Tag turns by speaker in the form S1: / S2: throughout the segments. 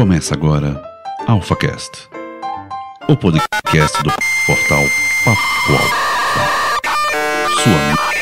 S1: Começa agora AlphaCast, o podcast do portal Papo Alpha. Sua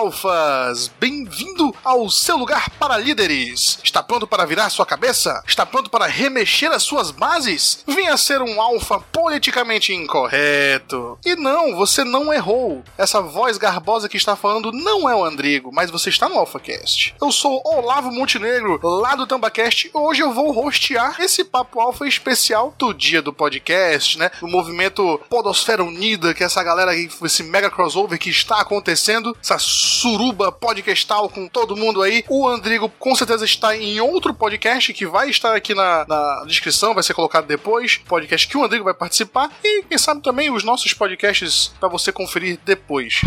S2: Alfas! Bem-vindo ao seu lugar para líderes! Está pronto para virar sua cabeça? Está pronto para remexer as suas bases? Venha ser um alfa politicamente incorreto! E não, você não errou! Essa voz garbosa que está falando não é o Andrigo, mas você está no AlphaCast. Eu sou Olavo Montenegro, lá do Tambacast, hoje eu vou hostear esse Papo Alfa especial do dia do podcast, né? Do movimento Podosfera Unida, que é essa galera, esse mega crossover que está acontecendo, essa suruba podcastal com todo mundo aí. O Andrigo com certeza está em outro podcast que vai estar aqui na, na descrição, vai ser colocado depois. Podcast que o Andrigo vai participar. E quem sabe também os nossos podcasts para você conferir depois.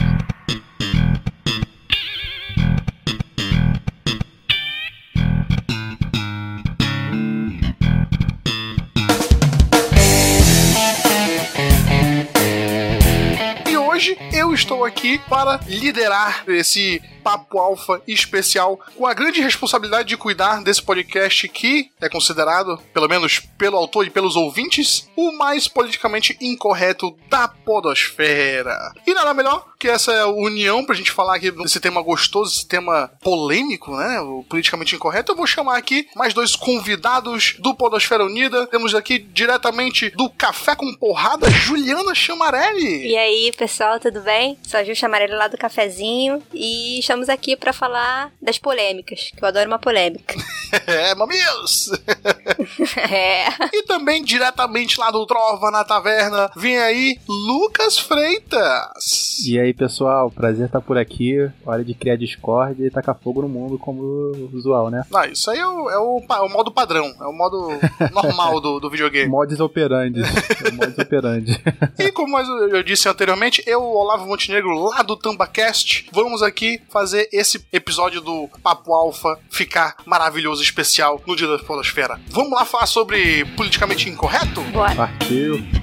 S2: Estou aqui para liderar esse Papo Alfa especial com a grande responsabilidade de cuidar desse podcast que é considerado, pelo menos pelo autor e pelos ouvintes, o mais politicamente incorreto da podosfera. E nada melhor que essa união pra gente falar aqui desse tema gostoso, esse tema polêmico, né? O politicamente incorreto. Eu vou chamar aqui mais dois convidados do Podosfera Unida. Temos aqui diretamente do Café com Porrada, Juliana Chamarelli.
S3: E aí, pessoal, tudo bem? Sou a Ju Chamarelli lá do Cafezinho e estamos aqui pra falar das polêmicas, que eu adoro uma polêmica.
S2: é, mamilos!
S3: é.
S2: E também diretamente lá do Trova na Taverna, vem aí Lucas Freitas.
S4: E aí, pessoal, prazer estar por aqui. Hora de criar Discord e tacar fogo no mundo como usual, né?
S2: Ah, isso aí é o, é o, é o modo padrão, é o modo normal do, do videogame.
S4: Modus operandi. É o modus operandi.
S2: E como eu eu disse anteriormente, eu, Olavo Montenegro, lá do TambaCast, vamos aqui fazer esse episódio do Papo Alfa ficar maravilhoso, especial no Dia da Podosfera. Vamos lá falar sobre politicamente incorreto?
S3: Bora.
S4: Partiu.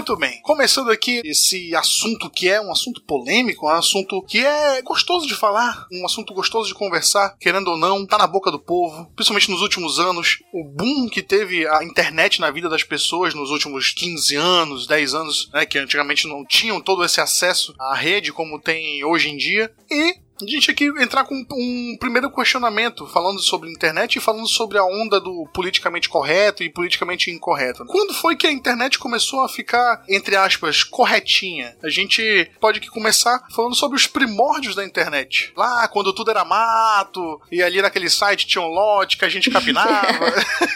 S2: Muito bem, começando aqui esse assunto que é um assunto polêmico, um assunto que é gostoso de falar, um assunto gostoso de conversar, querendo ou não, tá na boca do povo, principalmente nos últimos anos. O boom que teve a internet na vida das pessoas nos últimos 15 anos, 10 anos, né, que antigamente não tinham todo esse acesso à rede como tem hoje em dia. E a gente aqui entrar com um primeiro questionamento, falando sobre internet e falando sobre a onda do politicamente correto e politicamente incorreto. Quando foi que a internet começou a ficar, entre aspas, corretinha? A gente pode aqui começar falando sobre os primórdios da internet. Lá, quando tudo era mato, e ali naquele site tinha um lote que a gente capinava.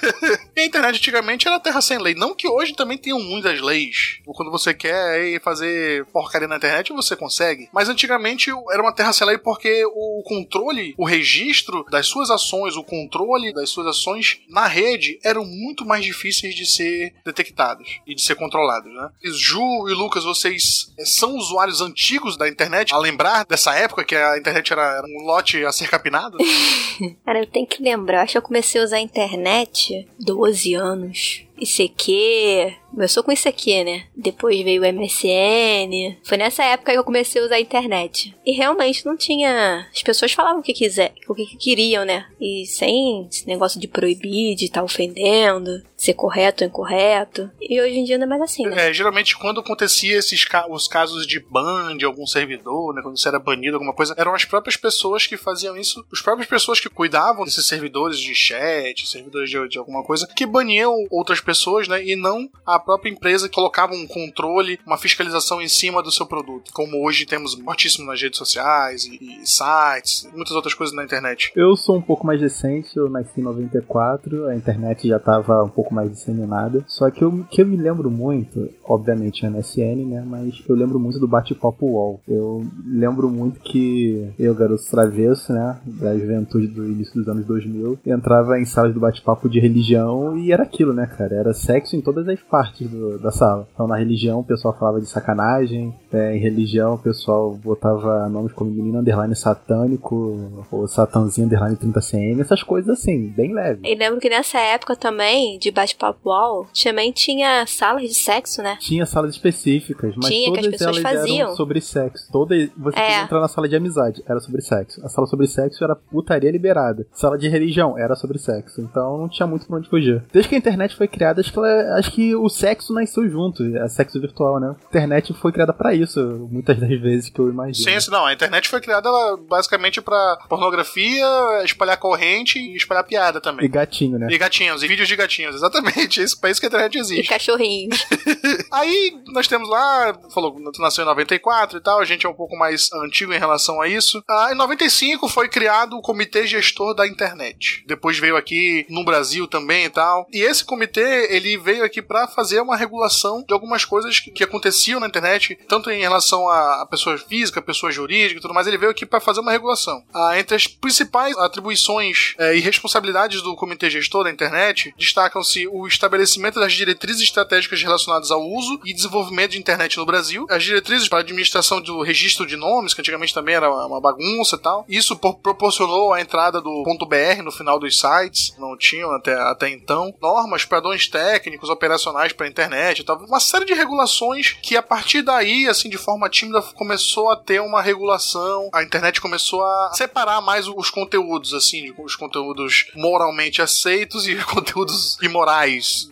S2: e a internet antigamente era terra sem lei. Não que hoje também tenham muitas leis. Quando você quer fazer porcaria na internet, você consegue. Mas antigamente era uma terra sem lei porque o controle, o registro das suas ações, o controle das suas ações na rede eram muito mais difíceis de ser detectados e de ser controlados, né? Ju e Lucas, vocês eh, são usuários antigos da internet, a lembrar dessa época que a internet era, era um lote a ser capinado?
S3: Cara, eu tenho que lembrar, acho que eu comecei a usar a internet 12 anos. ICQ, começou com ICQ, né? Depois veio o MSN. Foi nessa época que eu comecei a usar a internet. E realmente não tinha. As pessoas falavam o que quiser, o que queriam, né? E sem esse negócio de proibir, de estar ofendendo, de ser correto ou incorreto. E hoje em dia não é mais assim, né?
S2: É, geralmente quando acontecia esses ca os casos de ban de algum servidor, né, quando você era banido alguma coisa, eram as próprias pessoas que faziam isso, as próprias pessoas que cuidavam desses servidores de chat, servidores de, de alguma coisa, que baniam outras pessoas, né, e não a própria empresa que colocava um controle, uma fiscalização em cima do seu produto, como hoje temos muitíssimo nas redes sociais e, e sites, e muitas outras coisas na internet.
S4: Eu sou um pouco mais recente, eu nasci em 94, a internet já estava um pouco mais disseminada. Só que o que eu me lembro muito, obviamente MSN, né? Mas eu lembro muito do bate-papo UOL. Eu lembro muito que eu, garoto travesso, né? Da juventude do início dos anos 2000, entrava em salas do bate-papo de religião e era aquilo, né, cara? Era sexo em todas as partes do, da sala. Então na religião o pessoal falava de sacanagem, é, em religião o pessoal botava nomes como menino underline satânico, ou satanzinho underline 30cm, essas coisas assim, bem leve.
S3: E lembro que nessa época também, de bate-papo UOL, também tinha salas de sexo, né?
S4: Tinha salas específicas, mas
S3: Tinha, que as
S4: todas
S3: pessoas
S4: elas
S3: faziam.
S4: eram sobre sexo. Todas, você
S3: É.
S4: entrar na sala de amizade, era sobre sexo. A sala sobre sexo era putaria liberada. Sala de religião era sobre sexo. Então não tinha muito pra onde fugir. Desde que a internet foi criada, acho que, ela- acho que o sexo nasceu junto. É sexo virtual, né? A internet foi criada pra isso, muitas das vezes que eu imagino.
S2: Sim, sim, não. A internet foi criada ela, basicamente pra pornografia, espalhar corrente e espalhar piada
S4: E
S2: também.
S4: gatinho, né?
S2: E gatinhos, e vídeos de gatinhos, exatamente. Isso, pra isso que a internet
S3: E
S2: existe.
S3: cachorrinhos.
S2: Aí nós temos lá, falou, tu nasceu em 94 e tal, a gente é um pouco mais antigo em relação a isso. Ah, em 95 foi criado o Comitê Gestor da Internet. Depois veio aqui no Brasil também e tal. E esse comitê, ele veio aqui pra fazer uma regulação de algumas coisas que, que aconteciam na internet, tanto em relação a, a pessoas físicas, pessoas jurídicas e tudo mais, ele veio aqui pra fazer uma regulação. Ah, entre as principais atribuições eh, e responsabilidades do Comitê Gestor da Internet, destacam-se o estabelecimento das diretrizes estratégicas relacionadas ao uso e desenvolvimento de internet no Brasil, as diretrizes para a administração do registro de nomes, que antigamente também era uma bagunça e tal. Isso por- proporcionou a entrada do .br no final dos sites, não tinham até, até então. Normas, padrões técnicos, operacionais para a internet e tal. Uma série de regulações que a partir daí, assim, de forma tímida, começou a ter uma regulação. A internet começou a separar mais os conteúdos, assim, os conteúdos moralmente aceitos e conteúdos imorais.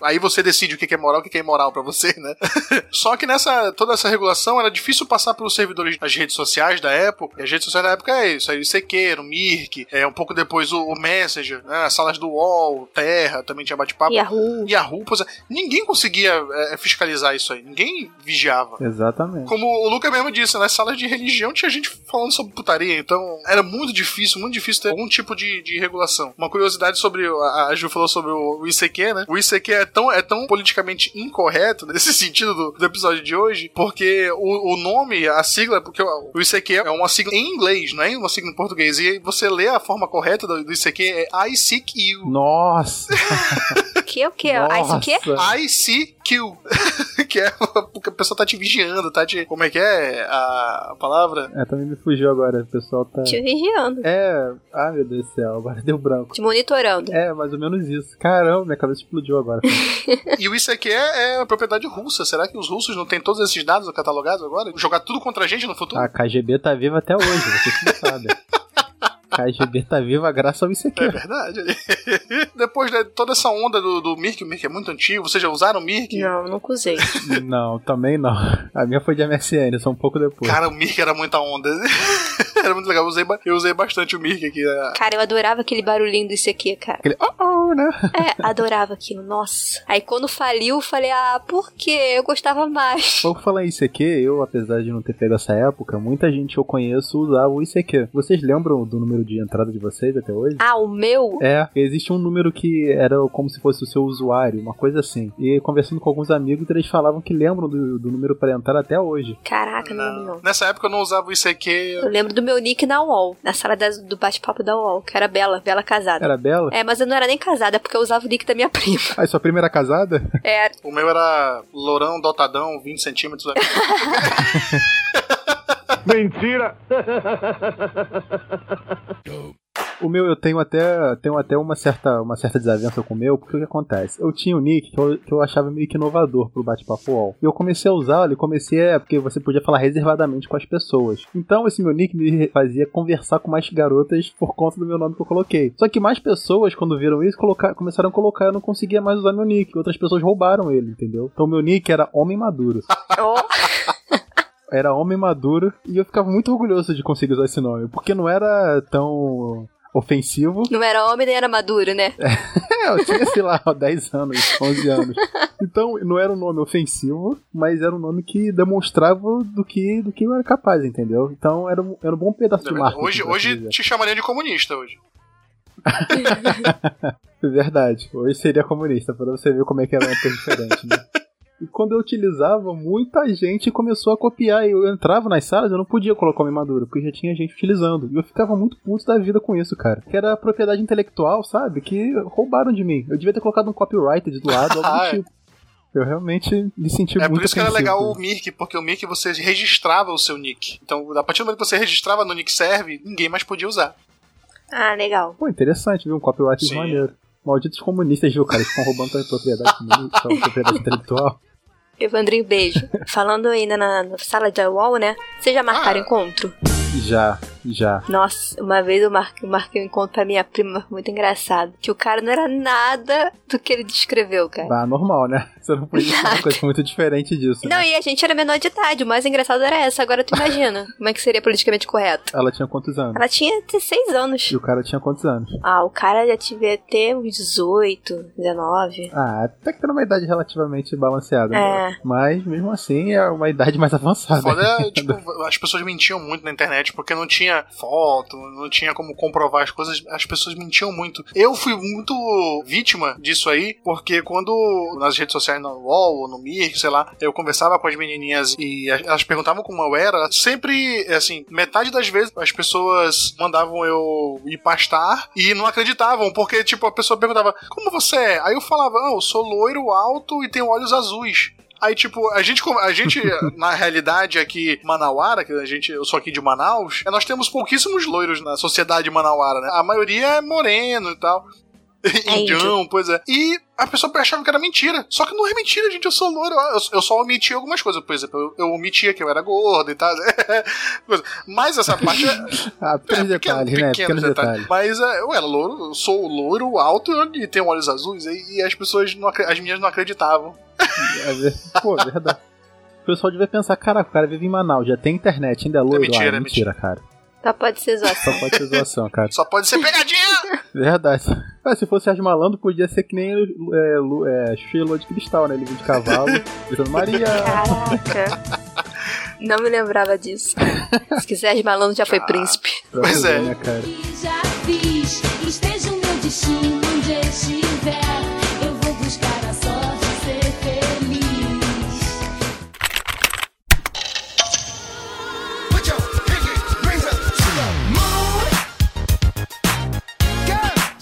S2: Aí você decide o que é moral e o que é imoral pra você, né? Só que nessa toda essa regulação era difícil passar pelos servidores das redes sociais da época. E as redes sociais da época é isso, aí o ICQ, o Mirk, é um pouco depois o, o Messenger, né? As salas do UOL, Terra, também tinha bate-papo.
S3: Yahoo.
S2: Yahoo, pois é, ninguém conseguia é, fiscalizar isso aí, ninguém vigiava.
S4: Exatamente.
S2: Como o Luca mesmo disse, nas salas de religião tinha gente falando sobre putaria, então era muito difícil, muito difícil ter algum tipo de, de regulação. Uma curiosidade sobre, a, a Ju falou sobre o, o ICQ, né? O ICQ é tão, é tão politicamente incorreto nesse sentido do, do episódio de hoje, porque o, o nome, a sigla, porque o, o ICQ é uma sigla em inglês, não é uma sigla em português, e você lê a forma correta do, do ICQ é I seek you.
S4: Nossa!
S3: O que? O que? Ah, isso o quê?
S4: Nossa.
S2: ICQ. que é porque a pessoa tá te vigiando, tá te. Como é que é a, a palavra?
S4: É, também me fugiu agora. O pessoal tá.
S3: Te vigiando.
S4: É. Ah, meu Deus do céu, agora deu branco.
S3: Te monitorando.
S4: É, mais ou menos isso. Caramba, minha cabeça explodiu agora.
S2: E o ICQ é propriedade russa. Será que os russos não têm todos esses dados catalogados agora? Jogar tudo contra a gente no futuro?
S4: A KGB tá viva até hoje, vocês que não sabem. KGB tá viva graças ao
S2: É
S4: ICQ.
S2: verdade. Depois de toda essa onda do, do Mirk, o Mirk é muito antigo. Vocês já usaram o Mirk?
S3: Não, nunca usei.
S4: Não, também não. A minha foi de MSN, só um pouco depois.
S2: Cara, o Mirk era muita onda. era muito legal. Eu usei, eu usei bastante o Mirk aqui. né?
S3: Cara, eu adorava aquele barulhinho do ICQ, cara.
S4: Aquele oh, oh, né?
S3: É, adorava aquilo, nossa. Aí quando faliu, eu falei, ah, por quê? Eu gostava mais.
S4: Vou falar em ICQ, eu, apesar de não ter pego essa época, muita gente que eu conheço usava o ICQ. Vocês lembram do número de entrada de vocês até hoje?
S3: Ah, o meu?
S4: É, existe um número que era como se fosse o seu usuário, uma coisa assim. E conversando com alguns amigos, eles falavam que lembram do, do número para entrar até hoje.
S3: Caraca, não lembro não.
S2: Nessa época eu não usava o ICQ.
S3: Eu lembro do meu nick na UOL, na sala das- do bate-papo da UOL, que era Bela, Bela casada.
S4: Era Bela?
S3: É, mas eu não era nem casada, porque eu usava o nick da minha prima.
S4: Ah, e sua primeira casada?
S3: Era.
S2: O meu era lourão, dotadão, 20 centímetros.
S5: Mentira!
S4: O meu eu tenho até, tenho até uma, certa, uma certa desavença com o meu, porque o que acontece? Eu tinha um nick que eu, que eu achava meio que inovador pro bate-papo UOL. E eu comecei a usá-lo e comecei a. Porque você podia falar reservadamente com as pessoas. Então esse meu nick me fazia conversar com mais garotas por conta do meu nome que eu coloquei. Só que mais pessoas, quando viram isso, colocar, começaram a colocar, eu não conseguia mais usar meu nick. Outras pessoas roubaram ele, entendeu? Então meu nick era Homem Maduro. Era Homem Maduro e eu ficava muito orgulhoso de conseguir usar esse nome, porque não era tão ofensivo.
S3: não era homem nem era maduro, né?
S4: É, eu tinha, sei lá, 10 anos, 11 anos. Então, não era um nome ofensivo, mas era um nome que demonstrava do que, do que eu era capaz, entendeu? Então, era um, era um bom pedaço de marketing.
S2: hoje hoje
S4: dizer.
S2: te chamariam de comunista hoje.
S4: Verdade. Hoje seria comunista, pra você ver como é que era uma coisa diferente, né? E quando eu utilizava, muita gente começou a copiar. E eu entrava nas salas, eu não podia colocar uma armadura, porque já tinha gente utilizando. E eu ficava muito puto da vida com isso, cara. Que era propriedade intelectual, sabe? Que roubaram de mim. Eu devia ter colocado um copyright do lado, algo do tipo. Eu realmente me senti
S2: É
S4: muito
S2: por isso que era legal o Mirk, porque o Mirk você registrava o seu nick. Então, a partir do momento que você registrava no nick serve, ninguém mais podia usar.
S3: Ah, legal.
S4: Pô, interessante, viu? Um copyright
S2: Sim.
S4: maneiro. Malditos comunistas, viu, cara? Eles ficam roubando tua propriedade, propriedade intelectual.
S3: Evandrinho, beijo. Falando ainda na, na sala de UOL, né? Vocês já marcaram
S2: Ah.
S3: encontro?
S4: Já, já.
S3: Nossa, uma vez eu marquei, marquei um encontro pra minha prima, foi muito engraçado. Que o cara não era nada do que ele descreveu, cara.
S4: Bah, normal, né? Você não podia fazer uma coisa muito diferente disso.
S3: Não,
S4: né?
S3: e a gente era menor de idade. O mais engraçado era essa. Agora tu imagina como é que seria politicamente correto.
S4: Ela tinha quantos anos?
S3: Ela tinha 16 anos.
S4: E o cara tinha quantos anos?
S3: Ah, o cara já devia ter uns 18, 19.
S4: Ah, até que tá numa idade relativamente balanceada.
S3: É.
S4: né? Mas mesmo assim é uma idade mais avançada.
S2: Foda é, tipo, as pessoas mentiam muito na internet porque não tinha foto, não tinha como comprovar as coisas, as pessoas mentiam muito. Eu fui muito vítima disso aí, porque quando nas redes sociais, no UOL ou no Mir, sei lá, eu conversava com as menininhas e as- elas perguntavam como eu era, sempre, assim, metade das vezes as pessoas mandavam eu ir pastar e não acreditavam, porque, tipo, a pessoa perguntava, como você é? Aí eu falava, ah, eu sou loiro, alto e tenho olhos azuis. Aí, tipo, a gente, a gente na realidade aqui, Manauara, que a gente, eu sou aqui de Manaus, é, nós temos pouquíssimos loiros na sociedade manauara, né? A maioria é moreno e tal. Indião, pois é. E a pessoa achava que era mentira. Só que não é mentira, gente. Eu sou loiro. Eu, eu só omiti algumas coisas. Por exemplo, eu, eu omitia que eu era gordo e tal. Coisa. Mas essa parte é.
S4: Ah, pequenos
S2: É, pequeno-
S4: detalhes, né?
S2: pequenos
S4: Pequenos detalhes.
S2: Mas é, eu era louro, eu sou loiro, alto e tenho olhos azuis. E, e as pessoas, não, as minhas não acreditavam.
S4: É Pô, verdade. O pessoal devia pensar, caraca, o cara vive em Manaus, já tem internet, ainda é loiro.
S2: mentira,
S4: ah,
S2: é
S4: mentira, cara.
S3: Só pode ser zoação.
S4: Só pode ser zoação, cara.
S2: Só pode ser pegadinha!
S4: Verdade. Ah, se fosse as malandro, podia ser que nem é, é, de Cristal, né? Ele vinha de cavalo, gritando Maria.
S3: Caraca. Não me lembrava disso. Se quiser, malandro já foi príncipe.
S4: Pra
S2: Pois é.
S4: Né, cara?
S5: já fiz. Esteja o meu destino onde estiver.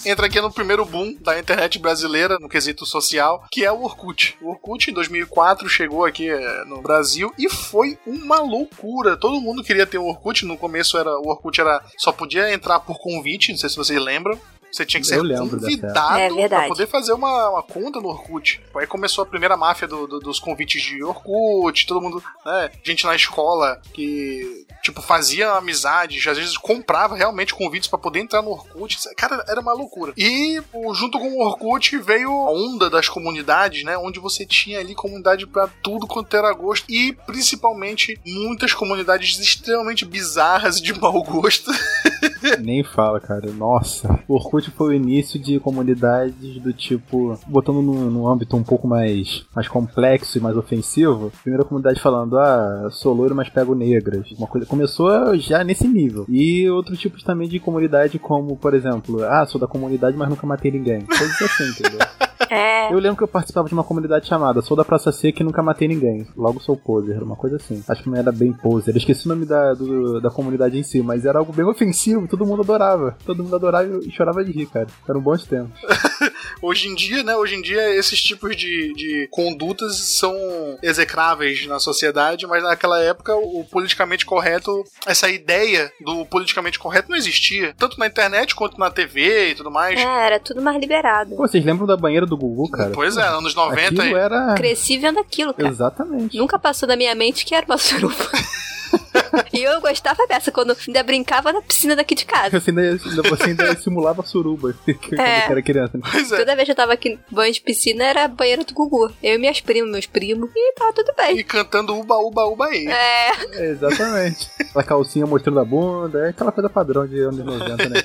S2: Entra aqui no primeiro boom da internet brasileira, no quesito social, que é o Orkut. O Orkut, em 2004, chegou aqui eh, no Brasil e foi uma loucura. Todo mundo queria ter o Orkut. No começo, era o Orkut era só podia entrar por convite, não sei se vocês lembram. Você tinha que ser convidado
S3: É
S2: pra poder fazer uma, uma conta no Orkut. Aí começou a primeira máfia do- do- dos convites de Orkut, todo mundo, né? Gente na escola que, tipo, fazia amizade, às vezes comprava realmente convites pra poder entrar no Orkut. Cara, era uma loucura. E junto com o Orkut veio a onda das comunidades, né? Onde você tinha ali comunidade pra tudo quanto era gosto. E principalmente muitas comunidades extremamente bizarras e de mau gosto.
S4: Nem fala, cara. Nossa. O Orkut foi o início de comunidades do tipo. Botando num, num âmbito um pouco mais, mais complexo e mais ofensivo. Primeira comunidade falando, ah, sou loiro, mas pego negras. Uma coisa. Começou já nesse nível. E outros tipos também de comunidade, como, por exemplo, ah, sou da comunidade, mas nunca matei ninguém. Coisas assim, entendeu?
S3: É.
S4: Eu lembro que eu participava de uma comunidade chamada Sou da Praça Seca e nunca matei ninguém. Logo sou poser, uma coisa assim. Acho que não era bem poser. Eu esqueci o nome da, do- da comunidade em si, mas era algo bem ofensivo, todo mundo adorava. Todo mundo adorava e chorava de rir, cara. Eram bons tempos.
S2: Hoje em dia, né? Hoje em dia, esses tipos de, de condutas são execráveis na sociedade, mas naquela época o politicamente correto, essa ideia do politicamente correto não existia. Tanto na internet quanto na TV e tudo mais.
S3: É, era tudo mais liberado.
S4: Pô, vocês lembram da banheira do Gugu, cara?
S2: Pois é, anos 90.
S4: Aquilo era.
S3: Cresci vendo aquilo, cara.
S4: Exatamente.
S3: Nunca passou da minha mente que era uma suruba. e eu gostava dessa, quando ainda brincava na piscina daqui de casa.
S4: Você ainda, você ainda simulava suruba quando
S3: É.
S4: era criança. né?
S2: É.
S3: Toda vez que eu tava aqui no banho de piscina, era a banheira do Gugu. Eu e minhas primas, meus primos, e tava tudo bem.
S2: E cantando uba, uba, uba aí.
S3: É,
S4: É, exatamente. Aquela calcinha mostrando a bunda, é aquela coisa padrão de anos 90, né?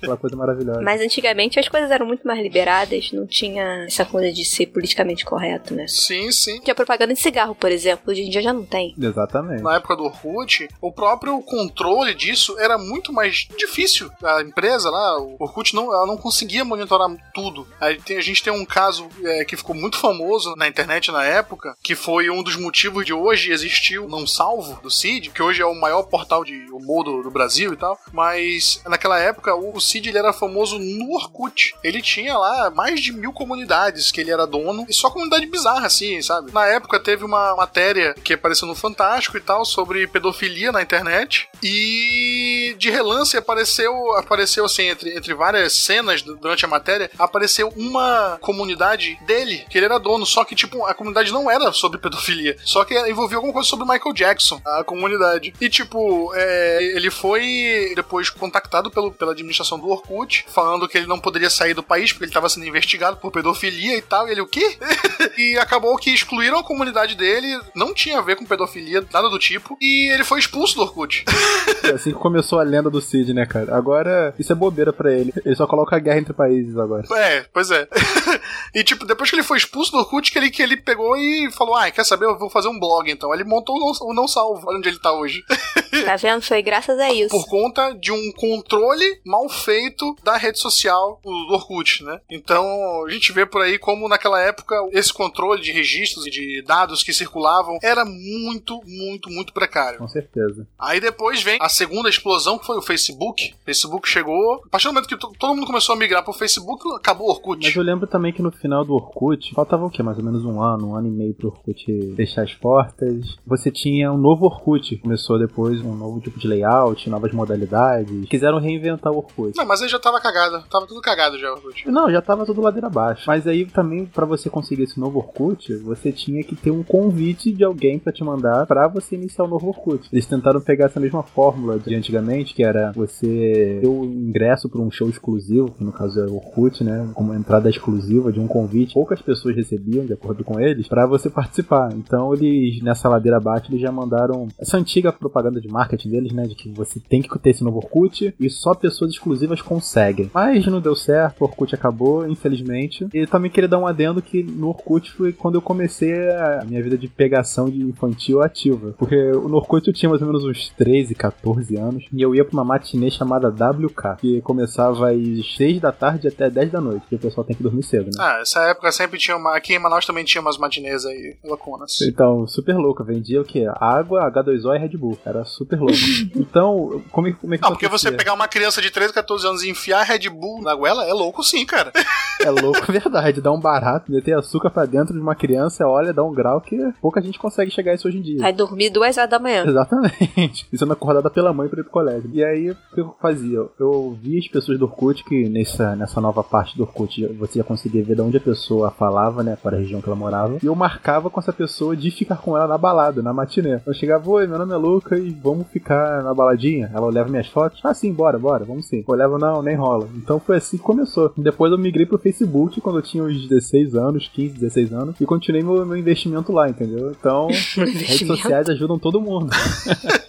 S4: Aquela coisa maravilhosa.
S3: Mas antigamente as coisas eram muito mais liberadas, não tinha essa coisa de ser politicamente correto, né?
S2: Sim, sim.
S3: Tinha propaganda de cigarro, por exemplo, hoje em dia já não tem.
S4: Exatamente.
S2: Na época do Orkut, o próprio controle disso era muito mais difícil. A empresa lá, o Orkut, não, ela não conseguia monitorar tudo. A gente tem um caso é, que ficou muito famoso na internet na época, que foi um dos motivos de hoje existir o Não Salvo do Cid, que hoje é o maior portal de humor do, do Brasil e tal. Mas naquela época, o Cid ele era famoso no Orkut. Ele tinha lá mais de mil comunidades que ele era dono, e só comunidade bizarra, assim, sabe? Na época teve uma matéria que apareceu no Fantástico e tal, sobre pedofilia na internet. E de relance apareceu, apareceu assim, entre, entre várias cenas du- durante a matéria, apareceu uma comunidade dele, que ele era dono, só que, tipo, a comunidade não era sobre pedofilia, só que envolvia alguma coisa sobre Michael Jackson, a comunidade. E, tipo, é, ele foi depois contactado pelo, pela administração do Orkut, falando que ele não poderia sair do país porque ele estava sendo investigado por pedofilia e tal. E ele, o quê? e acabou que excluíram a comunidade dele, não tinha a ver com pedofilia, nada do tipo, e ele foi expulso do Orkut.
S4: É assim que começou a lenda do Cid, né, cara? Agora, isso é bobeira pra ele. Ele só coloca a guerra entre países agora.
S2: É, pois é. e tipo, depois que ele foi expulso do Orkut, que ele, que ele pegou e falou: Ah, quer saber? Eu vou fazer um blog então. Ele montou o não, o não Salvo, olha onde ele tá hoje.
S3: Tá vendo? Foi graças a isso.
S2: Por conta de um controle mal feito da rede social do Orkut, né? Então a gente vê por aí como naquela época esse controle de registros e de dados que circulavam era muito, muito, muito precário.
S4: Com certeza.
S2: Aí depois vem a segunda explosão, que foi o Facebook. O Facebook chegou. A partir do momento que to- todo mundo começou a migrar pro Facebook, acabou o Orkut.
S4: Mas eu lembro também que no final do Orkut, faltava o quê? Mais ou menos um ano, um ano e meio pro Orkut fechar as portas. Você tinha um novo Orkut. Começou depois um novo tipo de layout, novas modalidades. Quiseram reinventar o Orkut.
S2: Não, mas aí já tava cagado. Tava tudo cagado já, o Orkut.
S4: Não, já tava tudo ladeira abaixo. Mas aí também, pra você conseguir esse novo Orkut, você tinha que ter um convite de alguém pra te mandar pra você iniciar o novo Orkut. Eles tentaram pegar essa mesma fórmula de antigamente, que era você ter o ingresso pra um show exclusivo, que no caso é o Orkut, né? Como entrada exclusiva de um convite. Poucas pessoas recebiam, de acordo com eles, pra você participar. Então eles, nessa ladeira abaixo, eles já mandaram essa antiga propaganda de marketing deles, né? De que você tem que ter esse novo Orkut e só pessoas exclusivas conseguem. Mas não deu certo, o Orkut acabou, infelizmente. E também queria dar um adendo que no Orkut foi quando eu comecei a minha vida de pegação de infantil ativa. Porque no Orkut eu tinha mais ou menos uns 13, 14 anos. E eu ia pra uma matinê chamada WK, que começava às 6 da tarde até 10 da noite. Porque o pessoal tem que dormir cedo, né?
S2: Ah, essa época sempre tinha uma. Aqui em Manaus também tinha umas matinês aí, louconas.
S4: Então, super louco. Vendia o quê? Água, H2O e Red Bull. Era super louco. então, como, é- como é que
S2: Não, porque você pegar uma criança de 13, 14 anos e enfiar Red Bull na goela é louco sim, cara.
S4: É louco, verdade. Dá um barato, meter açúcar pra dentro de uma criança, olha, dá um grau que pouca gente consegue chegar a isso hoje em dia.
S3: Vai dormir duas horas da manhã.
S4: Exatamente. E sendo acordada pela mãe pra ir pro colégio. E aí, o que eu fazia? Eu via as pessoas do Orkut, que nessa, nessa nova parte do Orkut você já conseguia ver de onde a pessoa falava, né? Para a região que ela morava. E eu marcava com essa pessoa de ficar com ela na balada, na matinê. Eu chegava, oi, meu nome é Luca e vamos ficar na baladinha. Ela olhava minhas fotos. Ah, sim, bora, bora, vamos sim. Eu olhava, não, nem rola. Então foi assim que começou. Depois eu migrei pro Facebook quando eu tinha uns 16 anos, 15, 16 anos. E continuei meu, meu investimento lá, entendeu? Então, redes sociais ajudam todo mundo.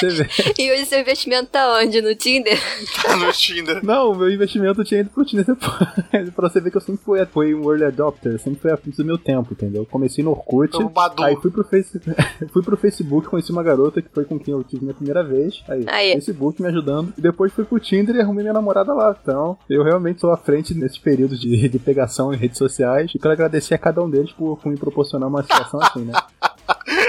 S4: Vê.
S3: E hoje seu investimento tá onde? No Tinder?
S2: Tá no Tinder.
S4: Não, o meu investimento tinha ido pro Tinder depois. pra você ver que eu sempre fui, fui um early adopter, sempre fui frente do meu tempo, entendeu? Comecei no Orkut,
S2: Badu.
S4: aí fui pro, face... fui pro Facebook, conheci uma garota que foi com quem eu tive minha primeira vez. Aí,
S3: Aí.
S4: Facebook me ajudando. E depois fui pro Tinder e arrumei minha namorada lá. Então, eu realmente sou à frente nesses períodos de, de pegação em redes sociais. E quero agradecer a cada um deles por, por me proporcionar uma situação assim, né?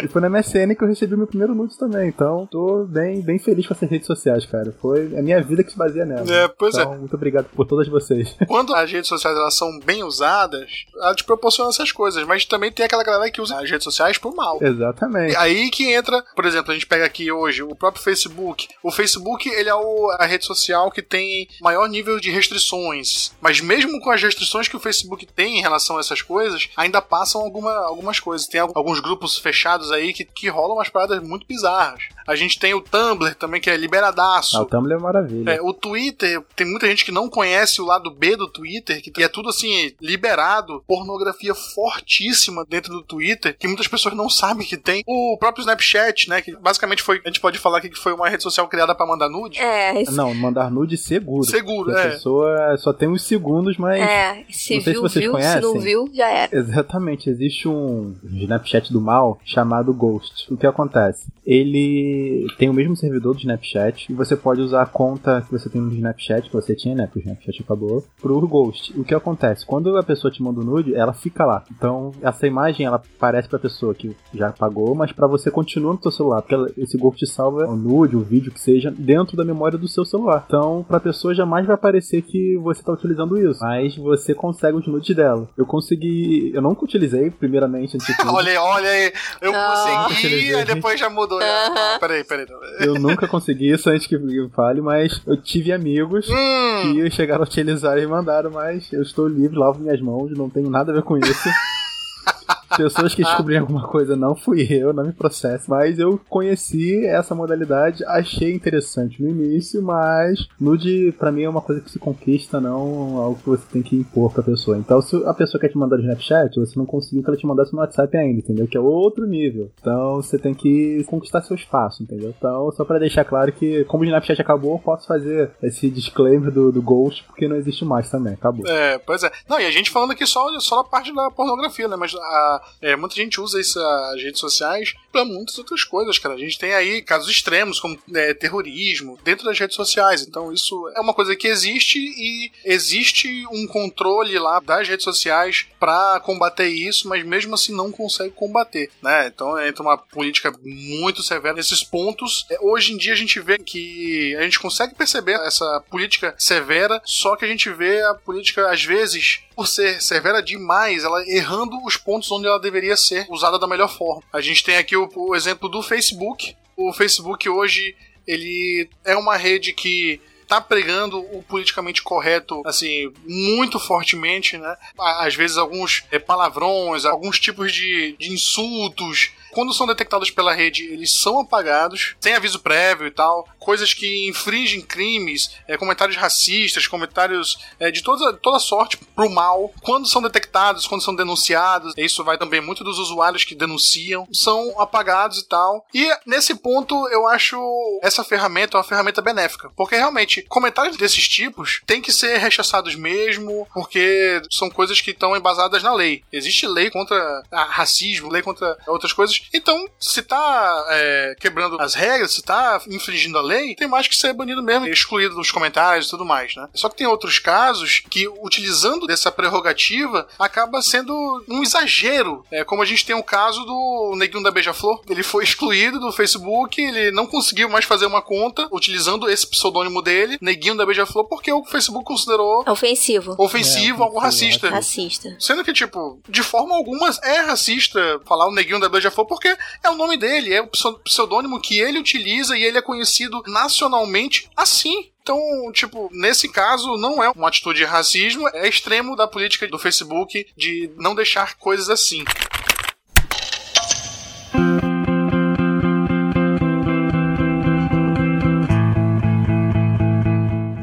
S4: E foi na MSN que eu recebi meu primeiro nudes também. Então, tô bem, bem feliz com essas redes sociais, cara. Foi a minha vida que se baseia nela.
S2: É, pois
S4: então, muito obrigado por todas vocês.
S2: Quando as redes sociais elas são bem usadas, elas te proporcionam essas coisas, mas também tem aquela galera que usa as redes sociais pro mal.
S4: Exatamente.
S2: Aí que entra, por exemplo, a gente pega aqui hoje o próprio Facebook. O Facebook, ele é o- a rede social que tem maior nível de restrições. Mas mesmo com as restrições que o Facebook tem em relação a essas coisas, ainda passam alguma, algumas coisas. Tem al- alguns grupos fechados fóruns aí que, que rolam umas paradas muito bizarras. A gente tem o Tumblr também, que é liberadaço.
S4: Ah, o Tumblr é maravilha.
S2: É, o Twitter, tem muita gente que não conhece o lado B do Twitter, que é tudo assim, liberado, pornografia fortíssima dentro do Twitter, que muitas pessoas não sabem que tem. O próprio Snapchat, né, que basicamente foi, a gente pode falar que foi uma rede social criada pra mandar nude.
S3: É, esse-
S4: Não, mandar nude seguro.
S2: Seguro,
S4: Porque A
S2: é.
S4: pessoa só tem uns segundos, mas.
S3: é, se
S4: Não sei se
S3: viu,
S4: vocês
S3: viu, se
S4: conhecem.
S3: não viu, já era.
S4: Exatamente, existe um Snapchat do mal chamado Ghost. O que acontece? Ele tem o mesmo servidor do Snapchat e você pode usar a conta que você tem no Snapchat, que você tinha, né? Porque o Snapchat acabou, pro Ghost. O que acontece? Quando a pessoa te manda o nude, ela fica lá. Então, essa imagem ela aparece pra pessoa que já pagou, mas pra você continua no seu celular, porque ela- esse Ghost salva o nude, o vídeo que seja, dentro da memória do seu celular. Então, pra pessoa jamais vai aparecer que você tá utilizando isso, mas você consegue os nudes dela. Eu consegui, eu nunca utilizei, primeiramente, antes de tudo.
S2: Olha aí, olha aí, eu
S3: Ah.
S2: consegui, aí depois já mudou. né?
S3: Aham.
S2: Peraí, peraí.
S4: Eu nunca consegui isso antes que eu fale, mas eu tive amigos
S2: Hum,
S4: que chegaram a utilizar e mandaram, mas eu estou livre, lavo minhas mãos, não tenho nada a ver com isso. Pessoas que descobriram alguma coisa não fui eu, não me processo. Mas eu conheci essa modalidade, achei interessante no início, mas nude pra mim é uma coisa que se conquista, não algo que você tem que impor pra pessoa. Então se a pessoa quer te mandar no Snapchat, você não conseguiu que ela te mandasse no WhatsApp ainda, entendeu? Que é outro nível. Então você tem que conquistar seu espaço, entendeu? Então, só pra deixar claro que, como o Snapchat acabou, eu posso fazer esse disclaimer do, do Ghost, porque não existe mais também, acabou.
S2: É, pois é. Não, e a gente falando aqui só, só da parte da pornografia, né? Mas a, é, muita gente usa isso, as redes sociais pra muitas outras coisas, cara. A gente tem aí casos extremos, como é, terrorismo, dentro das redes sociais. Então, isso é uma coisa que existe e existe um controle lá das redes sociais pra combater isso, mas mesmo assim não consegue combater, né? Então, entra uma política muito severa nesses pontos. É, Hoje em dia a gente vê que a gente consegue perceber essa política severa, só que a gente vê a política, às vezes, por ser severa demais, ela errando os pontos onde ela deveria ser usada da melhor forma. A gente tem aqui o, o exemplo do Facebook. O Facebook hoje, ele é uma rede que tá pregando o politicamente correto, assim, muito fortemente, né? Às vezes alguns é, palavrões, alguns tipos de, de insultos, quando são detectados pela rede, eles são apagados, sem aviso prévio e tal. Coisas que infringem crimes, é, comentários racistas, comentários é, de toda, toda sorte pro mal. Quando são detectados, quando são denunciados, isso vai também muito dos usuários que denunciam, são apagados e tal. E nesse ponto, eu acho essa ferramenta uma ferramenta benéfica. Porque realmente, comentários desses tipos têm que ser rechaçados mesmo, porque são coisas que estão embasadas na lei. Existe lei contra racismo, lei contra outras coisas. Então, se tá é, quebrando as regras, se tá infringindo a lei, tem mais que ser banido mesmo, excluído dos comentários e tudo mais, né? Só que tem outros casos que, utilizando dessa prerrogativa, acaba sendo um exagero. É, como a gente tem o caso do Neguinho da Beija-Flor. Ele foi excluído do Facebook, ele não conseguiu mais fazer uma conta utilizando esse pseudônimo dele, Neguinho da Beija-Flor, porque o Facebook considerou
S3: Ofensivo.
S2: ofensivo,
S4: É,
S2: algo racista.
S3: Racista.
S2: Sendo que, tipo, de forma alguma é racista falar o neguinho da Beija-Flor, porque é o nome dele, é o pseu- pseudônimo que ele utiliza e ele é conhecido nacionalmente assim. Então, tipo, nesse caso, não é uma atitude de racismo, é extremo da política do Facebook de não deixar coisas assim.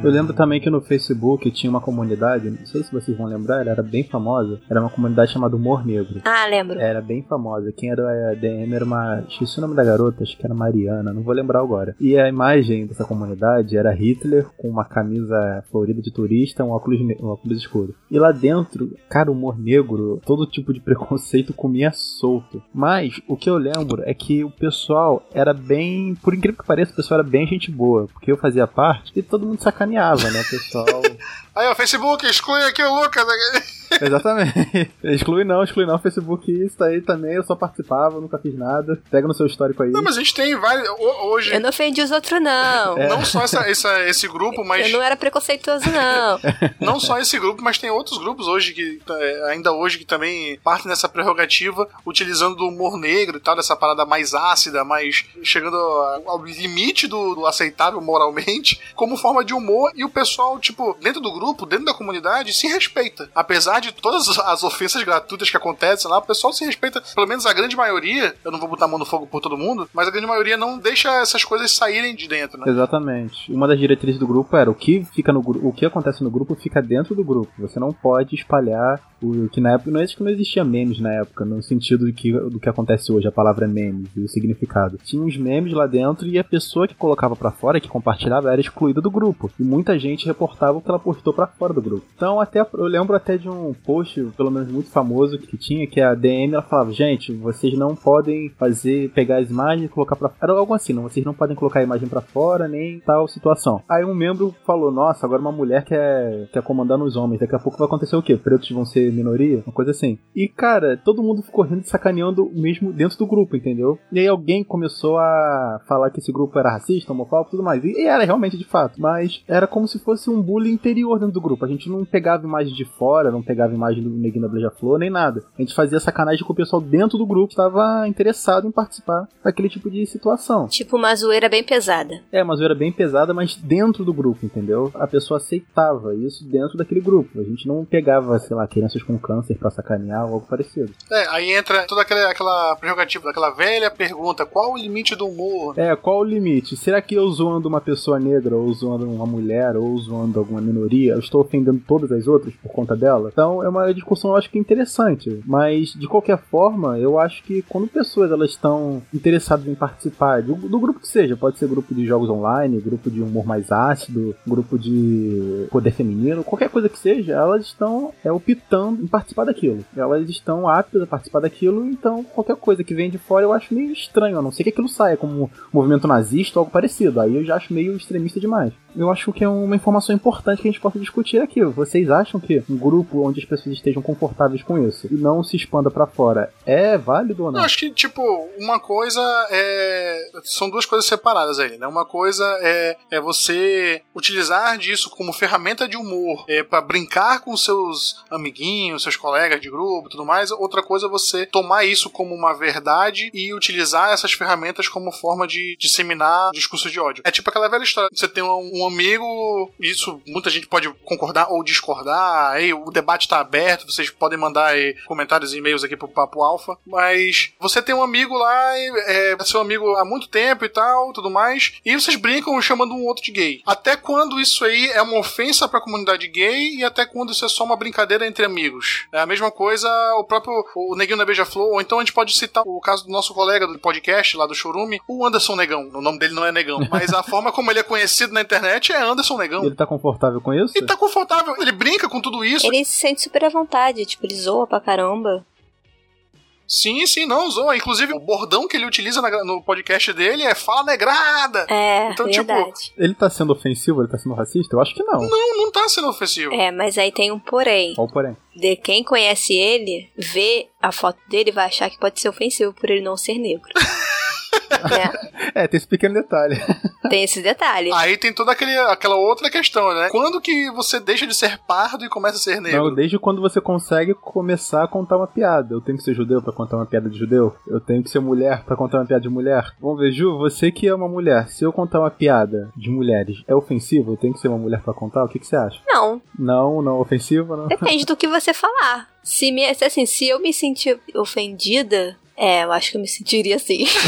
S4: Eu lembro também que no Facebook tinha uma comunidade, não sei se vocês vão lembrar, ela era bem famosa. Era uma comunidade chamada Humor Negro.
S3: Ah, lembro.
S4: Era bem famosa. Quem era a DM era uma. Esqueci o nome da garota, acho que era Mariana, não vou lembrar agora. E a imagem dessa comunidade era Hitler com uma camisa florida de turista, um óculos, ne- um óculos escuro. E lá dentro, cara, humor negro, todo tipo de preconceito comia solto. Mas o que eu lembro é que o pessoal era bem. Por incrível que pareça, o pessoal era bem gente boa. Porque eu fazia parte e todo mundo sacaneava, né? O pessoal.
S2: Aí, ó, Facebook, exclui aqui o Lucas.
S4: Exatamente. Exclui não, exclui não. Facebook, isso aí também, eu só participava, nunca fiz nada. Pega no seu histórico aí.
S2: Não, mas a gente tem vários. ho- Hoje,
S3: Eu não ofendi os outros, não.
S4: É.
S2: não só essa, essa- esse grupo, mas.
S3: Eu não era preconceituoso, não.
S2: Não só esse grupo, mas tem outros grupos hoje que é, ainda hoje que também partem dessa prerrogativa, utilizando do humor negro e tal, dessa parada mais ácida, mais chegando ao ao limite do, do aceitável moralmente, como forma de humor, e o pessoal, tipo, dentro do grupo, dentro da comunidade, se respeita. Apesar de todas as ofensas gratuitas que acontecem lá, o pessoal se respeita, pelo menos a grande maioria, eu não vou botar a mão no fogo por todo mundo, mas a grande maioria não deixa essas coisas saírem de dentro, né?
S4: Exatamente. Uma das diretrizes do grupo era o que fica no o que acontece no grupo fica dentro do grupo. Você não pode espalhar o que na época não, que não existia memes na época, no sentido do que, do que acontece hoje, a palavra memes e o significado. Tinha uns memes lá dentro e a pessoa que colocava pra fora, que compartilhava, era excluída do grupo. E muita gente reportava que ela postou pra fora do grupo. Então até eu lembro até de um post, pelo menos muito famoso que tinha, que a DM ela falava: "Gente, vocês não podem fazer pegar as imagens e colocar pra era algo assim, não, vocês não podem colocar a imagem pra fora nem tal situação". Aí um membro falou: "Nossa, agora uma mulher quer quer comandar nos homens, daqui a pouco vai acontecer o quê? Pretos vão ser minoria?" Uma coisa assim. E cara, todo mundo ficou rindo e sacaneando mesmo dentro do grupo, entendeu? E aí alguém começou a falar que esse grupo era racista, homofóbico tudo mais. E era realmente de fato, mas era como se fosse um bullying interior dentro do grupo. A gente não pegava imagem de fora, não pegava imagem do Neguinho da Beija-Flor, nem nada. A gente fazia sacanagem com o pessoal dentro do grupo que estava interessado em participar daquele tipo de situação.
S3: Tipo uma zoeira bem pesada.
S4: É, uma zoeira bem pesada, mas dentro do grupo, entendeu? A pessoa aceitava isso dentro daquele grupo. A gente não pegava, sei lá, crianças com câncer pra sacanear ou algo parecido.
S2: É, aí entra toda aquela, aquela prerrogativa daquela velha pergunta: qual o limite do humor?
S4: É, qual o limite? Será que eu zoando uma pessoa negra, ou zoando uma mulher, ou zoando alguma minoria, eu estou ofendendo todas as outras por conta dela? Então é uma discussão, eu acho que interessante. Mas, de qualquer forma, eu acho que quando pessoas elas estão interessadas em participar do, do grupo que seja, pode ser grupo de jogos online, grupo de humor mais ácido, grupo de poder feminino, qualquer coisa que seja, elas estão é, optando em participar daquilo. Elas estão aptas a participar daquilo, então qualquer coisa que vem de fora eu acho meio estranho, a não ser que aquilo saia como movimento nazista ou algo parecido. Aí eu já acho meio extremista demais. Eu acho que é uma informação importante que a gente possa discutir aqui. Vocês acham que um grupo onde as pessoas estejam confortáveis com isso e não se expanda pra fora é válido ou não?
S2: Eu acho que, tipo, uma coisa é. São duas coisas separadas aí, né? Uma coisa é, é você utilizar disso como ferramenta de humor é, para brincar com seus amiguinhos, seus colegas de grupo tudo mais. Outra coisa é você tomar isso como uma verdade e utilizar essas ferramentas como forma de disseminar discurso de ódio. É tipo aquela velha história: você tem um, um amigo, isso muita gente pode concordar ou discordar, aí o debate tá aberto, vocês podem mandar aí comentários e e-mails aqui pro Papo Alfa, mas você tem um amigo lá, e, é seu amigo há muito tempo e tal, tudo mais, e vocês brincam chamando um outro de gay. Até quando isso aí é uma ofensa pra comunidade gay e até quando isso é só uma brincadeira entre amigos? É a mesma coisa o próprio o Neguinho da Beija-Flor, ou então a gente pode citar o caso do nosso colega do podcast lá do Chorume, o Anderson Negão. O nome dele não é Negão, mas a forma como ele é conhecido na internet é Anderson Negão.
S4: Ele tá confortável com isso?
S2: Ele tá confortável, ele brinca com tudo isso.
S3: Ele se sente super à vontade, tipo, ele zoa pra caramba.
S2: Sim, sim, não zoa. Inclusive, o bordão que ele utiliza na- no podcast dele é fala negrada.
S3: É,
S2: Então, tipo,
S3: verdade.
S4: Ele tá sendo ofensivo? Ele tá sendo racista? Eu acho que não.
S2: Não, não tá sendo ofensivo.
S3: É, mas aí tem um porém.
S4: Qual porém?
S3: De quem conhece ele, vê a foto dele vai achar que pode ser ofensivo por ele não ser negro. É,
S4: É, tem esse pequeno detalhe.
S3: tem esse detalhe.
S2: Aí tem toda aquele, aquela outra questão, né? Quando que você deixa de ser pardo e começa a ser negro?
S4: Não, desde quando você consegue começar a contar uma piada. Eu tenho que ser judeu pra contar uma piada de judeu? Eu tenho que ser mulher pra contar uma piada de mulher? Vamos ver, Ju, você que é uma mulher, se eu contar uma piada de mulheres, é ofensivo? Eu tenho que ser uma mulher pra contar? O que, que você acha?
S3: Não,
S4: Não, não ofensivo, não?
S3: depende do que você falar. Se me, assim, se eu me sentir ofendida, é, eu acho que eu me sentiria assim.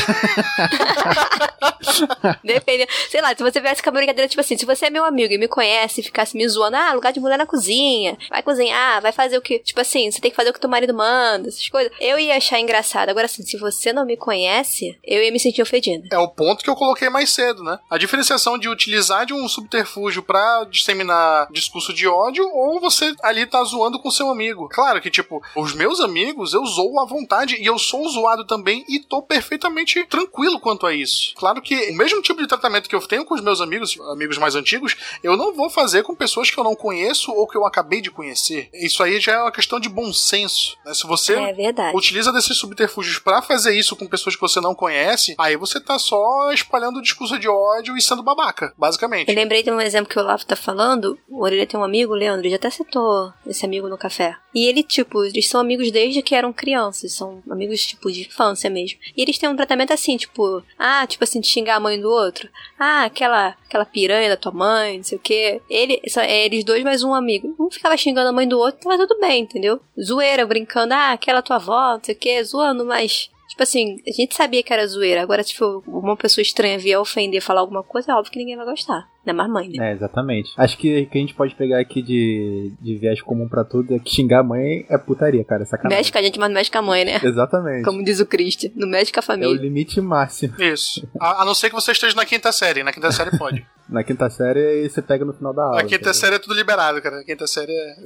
S3: Depende. Sei lá, se você viesse com a brincadeira, tipo assim, se você é meu amigo e me conhece e ficasse me zoando, ah, lugar de mulher na cozinha, vai cozinhar, vai fazer o que. Tipo assim, você tem que fazer o que teu marido manda, essas coisas. Eu ia achar engraçado. Agora, assim, se você não me conhece, eu ia me sentir ofendida.
S2: É o ponto que eu coloquei mais cedo, né? A diferenciação de utilizar de um subterfúgio pra disseminar discurso de ódio ou você ali tá zoando com seu amigo. Claro que, tipo, os meus amigos eu zoo à vontade e eu sou zoado também e tô perfeitamente tranquilo quanto a isso. Claro que o mesmo tipo de tratamento que eu tenho com os meus amigos, amigos mais antigos, eu não vou fazer com pessoas que eu não conheço ou que eu acabei de conhecer. Isso aí já é uma questão de bom senso. Né? Se você
S3: É
S2: utiliza desses subterfúgios pra fazer isso com pessoas que você não conhece, aí você tá só espalhando discurso de ódio e sendo babaca, basicamente.
S3: Eu lembrei de um exemplo que o Olavo tá falando. O Orelha tem um amigo, Leandro, ele já até citou esse amigo no café. E ele, tipo, eles são amigos desde que eram crianças. São amigos, tipo, de infância mesmo. E eles têm um tratamento assim, tipo, ah, tipo assim, de xingar a mãe do outro. Ah, aquela, aquela piranha da tua mãe, não sei o quê. Ele, são, é eles dois mais um amigo. Um ficava xingando a mãe do outro, tava tudo bem, entendeu? Zoeira, brincando, ah, aquela tua avó, não sei o que, zoando, mas. Tipo assim, a gente sabia que era zoeira. Agora, se for uma pessoa estranha vier ofender, falar alguma coisa, é óbvio que ninguém vai gostar. Ainda mais mãe, né?
S4: É, exatamente. Acho que o que a gente pode pegar aqui de, de viés comum pra tudo é que xingar a mãe é putaria, cara. É sacanagem.
S3: Mexe com a gente, mas não mexe com a mãe, né?
S4: Exatamente.
S3: Como diz o Christian, não mexe com a
S4: É o
S3: família.
S4: limite máximo.
S2: Isso. A, a não ser que você esteja na quinta série. Na quinta série pode.
S4: Na quinta série, você pega no final da aula.
S2: Na quinta
S4: tá
S2: série é tudo liberado, cara. Na quinta série é.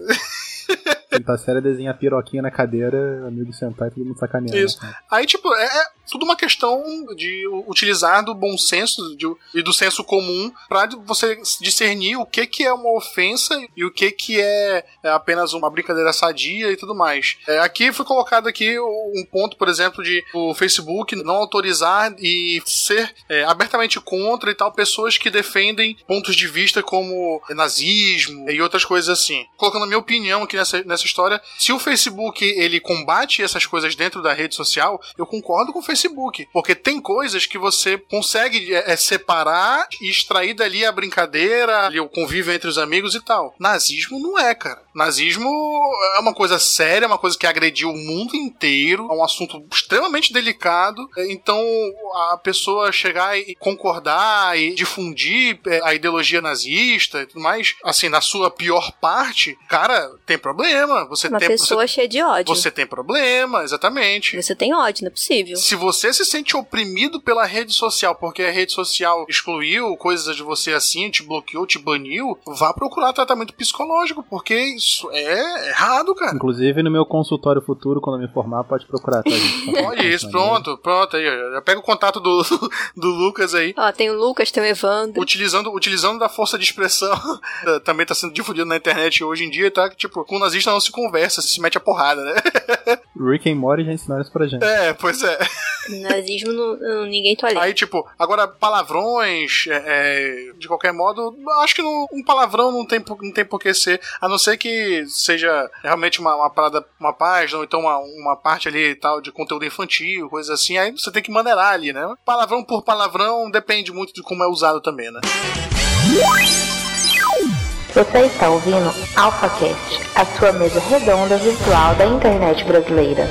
S4: Quinta série desenha piroquinha na cadeira, amigo sentar e todo mundo sacaneando.
S2: Isso.
S4: né?
S2: Aí, tipo, é, é tudo uma questão de utilizar do bom senso de- e do senso comum pra você discernir o que, que é uma ofensa e o que, que é, é apenas uma brincadeira sadia e tudo mais. É, aqui foi colocado aqui um ponto, por exemplo, de o Facebook não autorizar e ser é, abertamente contra e tal pessoas que defendem pontos de vista como nazismo e outras coisas assim. Colocando a minha opinião aqui nessa, nessa história, se o Facebook ele combate essas coisas dentro da rede social, eu concordo com o Facebook, porque tem coisas que você consegue é, é, separar e extrair dali a brincadeira, ali, o convívio entre os amigos e tal. Nazismo não é, cara. Nazismo é uma coisa séria, uma coisa que agrediu o mundo inteiro, é um assunto extremamente delicado. É, Então, a pessoa chegar e concordar e difundir é, a ideologia nazista e tudo mais, assim, na sua pior parte, cara, tem problema. Você
S3: Uma
S2: tem,
S3: pessoa cheia de ódio.
S2: você, você tem problema, exatamente.
S3: Você tem ódio, não é possível.
S2: Se você se sente oprimido pela rede social porque a rede social excluiu coisas de você assim, te bloqueou, te baniu, vá procurar tratamento psicológico, porque isso é errado, cara.
S4: Inclusive, no meu consultório futuro, quando eu me formar, pode procurar, tá?
S2: Olha isso, pronto, pronto aí. ó. Já pega o contato do, do Lucas aí.
S3: Ó, tem o Lucas, tem o Evandro.
S2: Utilizando, utilizando da força de expressão, também tá sendo difundido na internet hoje em dia, tá? Que, tipo, com o nazista não se conversa, se mete a porrada, né?
S4: Rick and Morty já ensinaram isso pra gente.
S2: É, pois é.
S3: Nazismo, não, não- ninguém tolera.
S2: Aí, tipo, agora palavrões, é, é, de qualquer modo, acho que não- um palavrão não tem, por- não tem por que ser, a não ser que seja realmente uma, uma parada, uma página, ou então uma, uma parte ali tal de conteúdo infantil, coisa assim, aí você tem que maneirar ali, né? Palavrão por palavrão depende muito de como é usado também, né?
S6: Você está ouvindo AlphaCast, a sua mesa redonda virtual da internet brasileira.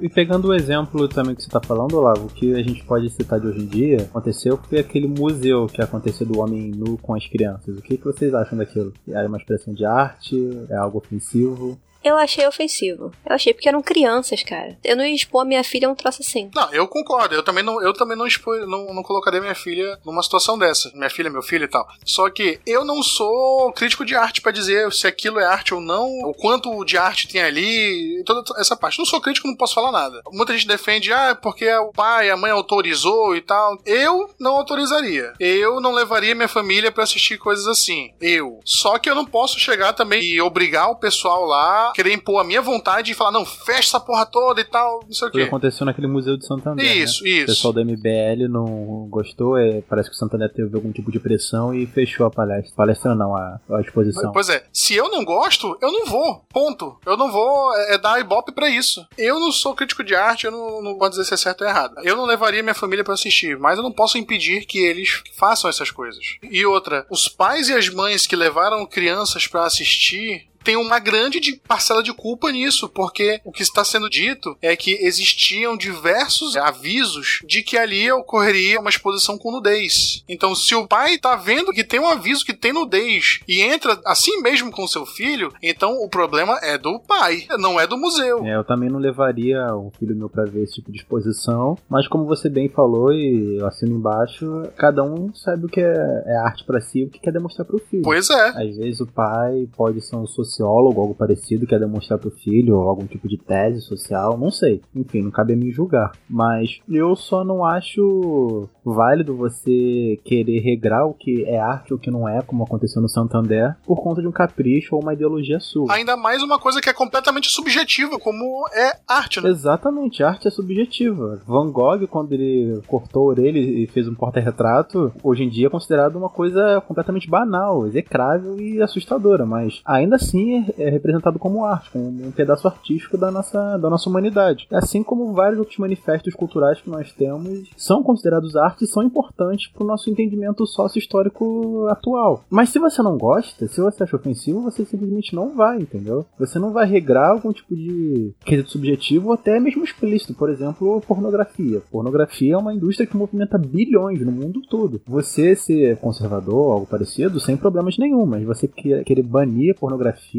S4: E pegando o exemplo também que você tá falando, Olavo, que a gente pode citar de hoje em dia, aconteceu foi aquele museu que aconteceu do homem nu com as crianças. O que, que vocês acham daquilo? É uma expressão de arte? É algo ofensivo?
S3: Eu achei ofensivo. Eu achei porque eram crianças, cara. Eu não ia expor a minha filha a um troço assim.
S2: Não, eu concordo. Eu também não, eu também não, expo, não, não colocaria minha filha numa situação dessa. Minha filha, meu filho e tal. Só que eu não sou crítico de arte pra dizer se aquilo é arte ou não, o quanto de arte tem ali, toda essa parte. Não sou crítico, não posso falar nada. Muita gente defende, ah, porque o pai, a mãe autorizou e tal. Eu não autorizaria. Eu não levaria minha família pra assistir coisas assim. Eu. Só que eu não posso chegar também e obrigar o pessoal lá, querer impor a minha vontade e falar, não, fecha essa porra toda e tal, não sei o
S4: o
S2: quê.
S4: que aconteceu naquele museu de Santander.
S2: Isso,
S4: né? O
S2: isso.
S4: pessoal do MBL não gostou, é, parece que o Santander teve algum tipo de pressão e fechou a palestra. Palestra não, a, a exposição.
S2: Pois é, se eu não gosto, eu não vou. Ponto. Eu não vou é, é dar ibope pra isso. Eu não sou crítico de arte, eu não, não posso dizer se é certo ou errado. Eu não levaria minha família pra assistir, mas eu não posso impedir que eles façam essas coisas. E outra, os pais e as mães que levaram crianças pra assistir tem uma grande de- parcela de culpa nisso, porque o que está sendo dito é que existiam diversos avisos de que ali ocorreria uma exposição com nudez. Então, se o pai tá vendo que tem um aviso que tem nudez e entra assim mesmo com seu filho, então o problema é do pai, não é do museu.
S4: É, eu também não levaria um filho meu pra ver esse tipo de exposição, mas como você bem falou e eu assino embaixo, cada um sabe o que é, é arte pra si e o que quer demonstrar pro filho.
S2: Pois é.
S4: Às vezes o pai pode ser um sociólogo, algo parecido, quer demonstrar pro filho, ou algum tipo de tese social, não sei. Enfim, não cabe a mim julgar. Mas eu só não acho válido você querer regrar o que é arte ou o que não é, como aconteceu no Santander, por conta de um capricho ou uma ideologia sua.
S2: Ainda mais uma coisa que é completamente subjetiva, como é arte, né?
S4: Exatamente, arte é subjetiva. Van Gogh, quando ele cortou a orelha e fez um porta-retrato, hoje em dia é considerado uma coisa completamente banal, execrável e assustadora, mas ainda assim é, representado como arte, como um pedaço artístico da nossa, da nossa humanidade. Assim como vários outros manifestos culturais que nós temos são considerados arte e são importantes para o nosso entendimento sócio-histórico atual. Mas se você não gosta, se você acha ofensivo, você simplesmente não vai, entendeu? Você não vai regrar algum tipo de quesito subjetivo ou até mesmo explícito. Por exemplo, pornografia. Pornografia é uma indústria que movimenta bilhões no mundo todo. Você ser conservador, algo parecido, sem problemas nenhum, mas você querer banir a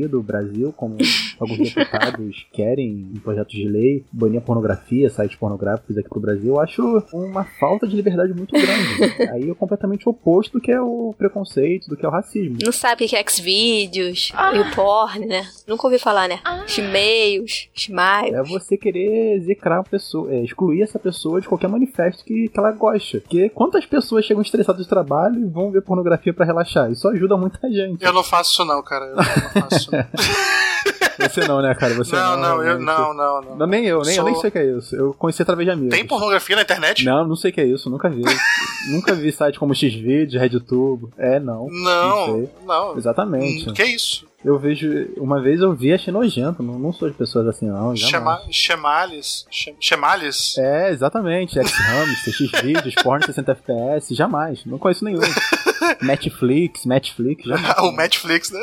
S4: do Brasil, como alguns deputados querem em projetos de lei, banir a pornografia, sites pornográficos aqui pro Brasil, eu acho uma falta de liberdade muito grande. Aí é completamente oposto do que é o preconceito, do que é o racismo.
S3: Não sabe o que é Xvideos, ah. e porn, né? Nunca ouvi falar, né? Ah. Shemeios, Shmail.
S4: É você querer execrar a pessoa, é, excluir essa pessoa de qualquer manifesto que, que ela gosta. Porque quantas pessoas chegam estressadas do trabalho e vão ver pornografia para relaxar? Isso ajuda muita gente.
S2: Eu não faço isso não, cara. Eu não faço isso não.
S4: Você não, né, cara? Você
S2: não,
S4: não,
S2: não, eu, não, não, não,
S4: não. Nem eu, nem, Sou... eu nem sei o que é isso. Eu conheci através de amigos.
S2: Tem pornografia na internet?
S4: Não, não sei o que é isso, nunca vi. nunca vi site como Xvideos, RedTube. É, não.
S2: Não, não. não.
S4: Exatamente.
S2: Hum, que isso?
S4: Eu vejo. Uma vez eu vi, achei nojento. Não, não sou de pessoas assim, não.
S2: Chema, chemales. Chemales?
S4: É, exatamente. X-Hamster, X-Vídeos, Porn 60 FPS. Jamais. Não conheço nenhum. Netflix, Netflix, jamais.
S2: o Netflix, né?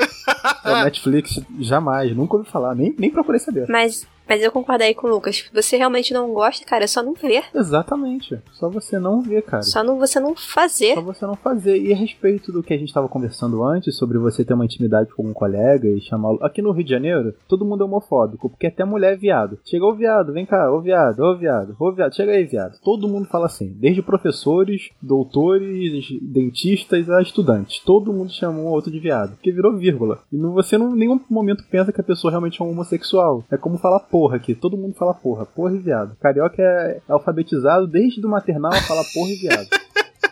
S4: é, o Netflix, jamais. Nunca ouvi falar. Nem, nem procurei saber.
S3: Mas mas eu concordo aí com o Lucas. Você realmente não gosta, cara, é só não ver.
S4: Exatamente. Só você não ver, cara.
S3: Só não, você não fazer.
S4: Só você não fazer. E a respeito do que a gente estava conversando antes, sobre você ter uma intimidade com um colega e chamá-lo. Aqui no Rio de Janeiro, todo mundo é homofóbico, porque até mulher é viado. Chegou o viado, vem cá, ô viado, ô viado, ô viado, chega aí, viado. Todo mundo fala assim. Desde professores, doutores, dentistas a estudantes. Todo mundo chama um ou outro de viado. Porque virou vírgula. E você não, em nenhum momento pensa que a pessoa realmente é um homossexual. É como falar porra aqui. Todo mundo fala porra, porra e viado. Carioca é alfabetizado desde o maternal a falar porra e viado.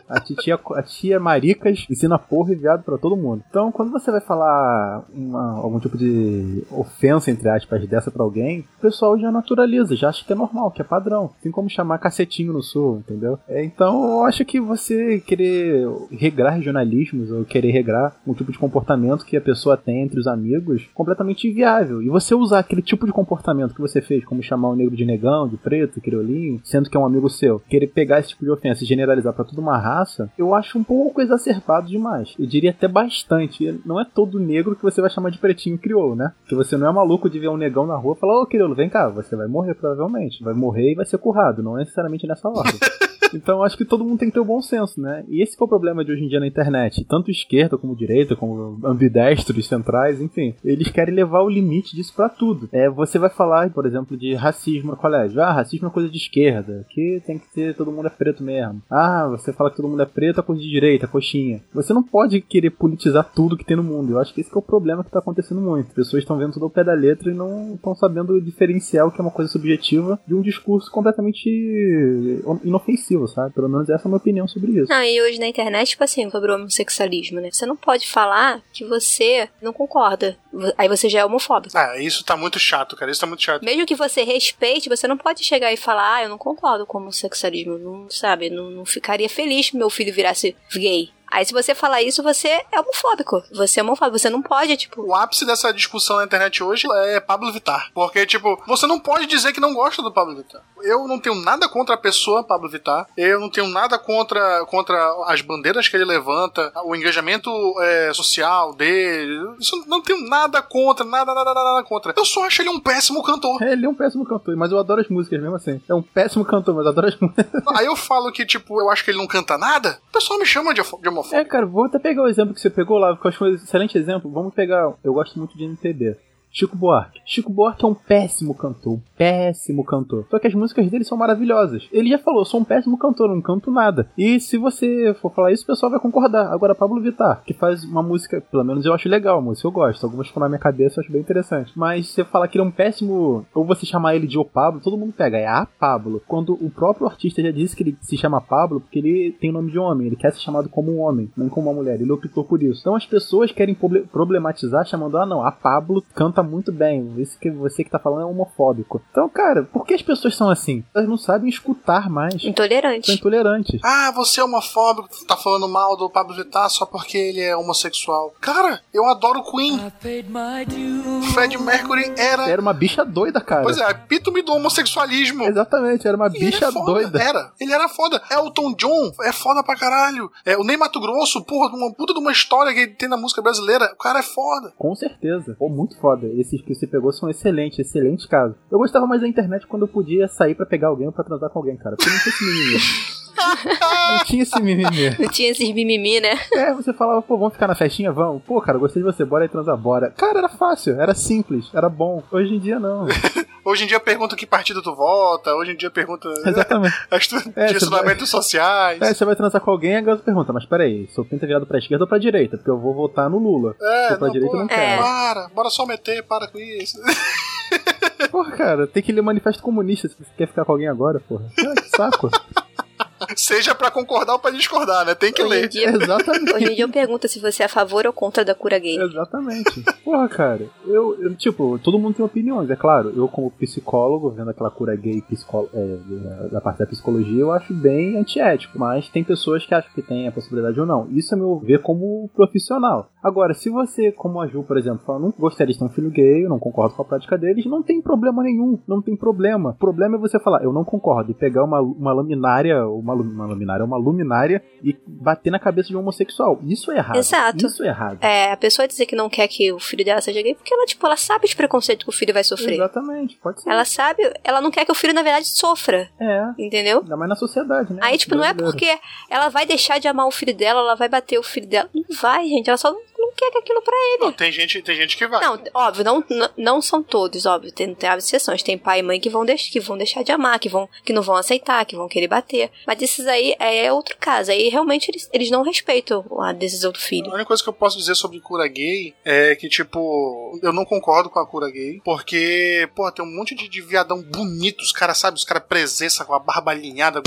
S4: A tia, a tia Maricas ensina porra e viado pra todo mundo. Então, quando você vai falar uma, algum tipo de ofensa, entre aspas, dessa pra alguém, o pessoal já naturaliza, já acha que é normal, que é padrão. Assim como chamar cacetinho no sul, entendeu? É, então, eu acho que você querer regrar regionalismos ou querer regrar um tipo de comportamento que a pessoa tem entre os amigos, completamente inviável. E você usar aquele tipo de comportamento que você fez, como chamar o negro de negão, de preto, criolinho, sendo que é um amigo seu, querer pegar esse tipo de ofensa e generalizar para toda uma raça raça, eu acho um pouco exacerbado demais. Eu diria até bastante. Não é todo negro que você vai chamar de pretinho crioulo, né? Porque você não é maluco de ver um negão na rua e falar, ô crioulo, vem cá, você vai morrer provavelmente. Vai morrer e vai ser currado, não é necessariamente nessa ordem. Então acho que todo mundo tem que ter o bom senso, né? E esse é o problema de hoje em dia na internet. Tanto esquerda como direita, como ambidestros, centrais, enfim. Eles querem levar o limite disso para tudo. É, você vai falar, por exemplo, de racismo no colégio. Ah, racismo é coisa de esquerda. Que tem que ter, todo mundo é preto mesmo. Ah, você fala que todo mundo é preto, é coisa de direita, coxinha. Você não pode querer politizar tudo que tem no mundo. Eu acho que esse que é o problema que tá acontecendo muito. As pessoas estão vendo tudo ao pé da letra e não estão sabendo diferenciar o que é uma coisa subjetiva de um discurso completamente inofensivo sabe? Pelo menos essa é a minha opinião sobre isso.
S3: Não, e hoje na internet, tipo assim, sobre o homossexualismo, né? Você não pode falar que você não concorda. Aí você já é homofóbico.
S2: Ah, isso tá muito chato, cara. Isso tá muito chato.
S3: Mesmo que você respeite, você não pode chegar e falar, ah, eu não concordo com o homossexualismo. Não, sabe? Não, não ficaria feliz que meu filho virasse gay. Aí se você falar isso, você é homofóbico. Você é homofóbico. Você não pode, tipo.
S2: O ápice dessa discussão na internet hoje é Pablo Vittar. Porque, tipo, você não pode dizer que não gosta do Pablo Vittar. Eu não tenho nada contra a pessoa Pablo Vittar. Eu não tenho nada contra, contra as bandeiras que ele levanta, o engajamento é, social dele. Isso não tenho nada contra, nada, nada, nada contra. Eu só acho ele um péssimo cantor.
S4: É, ele é um péssimo cantor, mas eu adoro as músicas mesmo assim. É um péssimo cantor, mas eu adoro as músicas.
S2: Aí eu falo que, tipo, eu acho que ele não canta nada, o pessoal me chama de, de homofóbico.
S4: É, cara, vou até pegar o exemplo que você pegou lá, porque eu acho um excelente exemplo. Vamos pegar. Eu gosto muito de MPB. Chico Buarque. Chico Buarque é um péssimo cantor, um péssimo cantor. Só que as músicas dele são maravilhosas. Ele já falou, sou um péssimo cantor, não canto nada. E se você for falar isso, o pessoal vai concordar. Agora, Pablo Vittar, que faz uma música, pelo menos eu acho legal, a música eu gosto. Algumas ficam na minha cabeça, eu acho bem interessante. Mas se você falar que ele é um péssimo, ou você chamar ele de O Pablo, todo mundo pega, é a Pablo. Quando o próprio artista já disse que ele se chama Pablo porque ele tem o nome de homem, ele quer ser chamado como um homem, não como uma mulher. Ele optou por isso. Então as pessoas querem proble- problematizar chamando, ah não, a Pablo canta muito bem, isso que você que tá falando é homofóbico. Então, cara, por que as pessoas são assim? Elas não sabem escutar mais. São
S3: Intolerante.
S4: intolerantes.
S2: Ah, você é homofóbico, tá falando mal do Pablo Vittar só porque ele é homossexual. Cara, eu adoro Queen. Fred Mercury era.
S4: Era uma bicha doida, cara.
S2: Pois é, epítome do homossexualismo.
S4: Exatamente, era uma
S2: E ele
S4: bicha
S2: é foda.
S4: doida.
S2: Era. Ele era foda. Elton John é foda pra caralho. É, o Ney Mato Grosso, porra, uma puta de uma história que ele tem na música brasileira. O cara é foda.
S4: Com certeza. Pô, muito foda. Esses que você pegou são excelentes, excelentes casos. Eu gostava mais da internet quando eu podia sair pra pegar alguém ou pra transar com alguém, cara. Porque não tinha esse mimimi. não tinha esse mimimi.
S3: Não tinha esses mimimi, né?
S4: É, você falava, pô, vamos ficar na festinha? Vamos. Pô, cara, gostei de você, bora aí transar, bora. Cara, era fácil, era simples, era bom. Hoje em dia, não.
S2: Hoje em dia pergunta que partido tu vota. Hoje em dia pergunta
S4: Exatamente.
S2: as tu-
S4: É,
S2: direcionamentos sociais.
S4: É, você vai transar com alguém, a garota pergunta, mas peraí, seu pinto é virado pra esquerda ou pra direita? Porque eu vou votar no Lula.
S2: É,
S4: Sou pra
S2: não,
S4: direita, eu não
S3: É.
S4: quero.
S2: Para, bora só meter, para com isso.
S4: Porra, cara, tem que ler Manifesto Comunista se você quer ficar com alguém agora, porra. Cara, que saco.
S2: Seja pra concordar ou pra discordar, né? Tem que
S3: Hoje
S2: ler.
S3: dia,
S4: Exatamente.
S3: hoje em dia eu pergunto se você é a favor ou contra da cura gay.
S4: Exatamente. Porra, cara, eu, eu, tipo, todo mundo tem opiniões, é claro. Eu, como psicólogo, vendo aquela cura gay psicó- é, da- da parte da psicologia, eu acho bem antiético. Mas tem pessoas que acham que tem a possibilidade ou não. Isso é meu ver como profissional. Agora, se você, como a Ju, por exemplo, fala, não gostaria de ter um filho gay, eu não concordo com a prática deles, não tem problema nenhum. Não tem problema. O problema é você falar, eu não concordo, e pegar uma, uma laminária, uma, lu- uma laminária, uma luminária e bater na cabeça de um homossexual. Isso é errado.
S3: Exato.
S4: Isso é errado.
S3: É, a pessoa dizer que não quer que o filho dela seja gay porque ela, tipo, ela sabe os preconceitos que o filho vai sofrer.
S4: Exatamente, pode ser.
S3: Ela sabe, ela não quer que o filho, na verdade, sofra.
S4: É,
S3: Entendeu?
S4: ainda mais na sociedade, né?
S3: Aí, tipo, não é porque ela vai deixar de amar o filho dela, ela vai bater o filho dela. Não vai, gente. Ela só não, quer que aquilo pra ele.
S2: Não, tem gente, tem gente que vai.
S3: Não, óbvio, não, não, são todos, óbvio. Tem, tem exceções. Tem pai e mãe que vão, deix, que vão deixar de amar, que, vão, que não vão aceitar, que vão querer bater. Mas esses aí é outro caso. Aí realmente eles, eles não respeitam a decisão do
S2: A
S3: filho.
S2: única coisa que eu posso dizer sobre cura gay é que, tipo, eu não concordo com a cura gay, porque, pô, tem um monte de, de viadão bonito, os caras, sabe, os caras presença com a barba alinhada,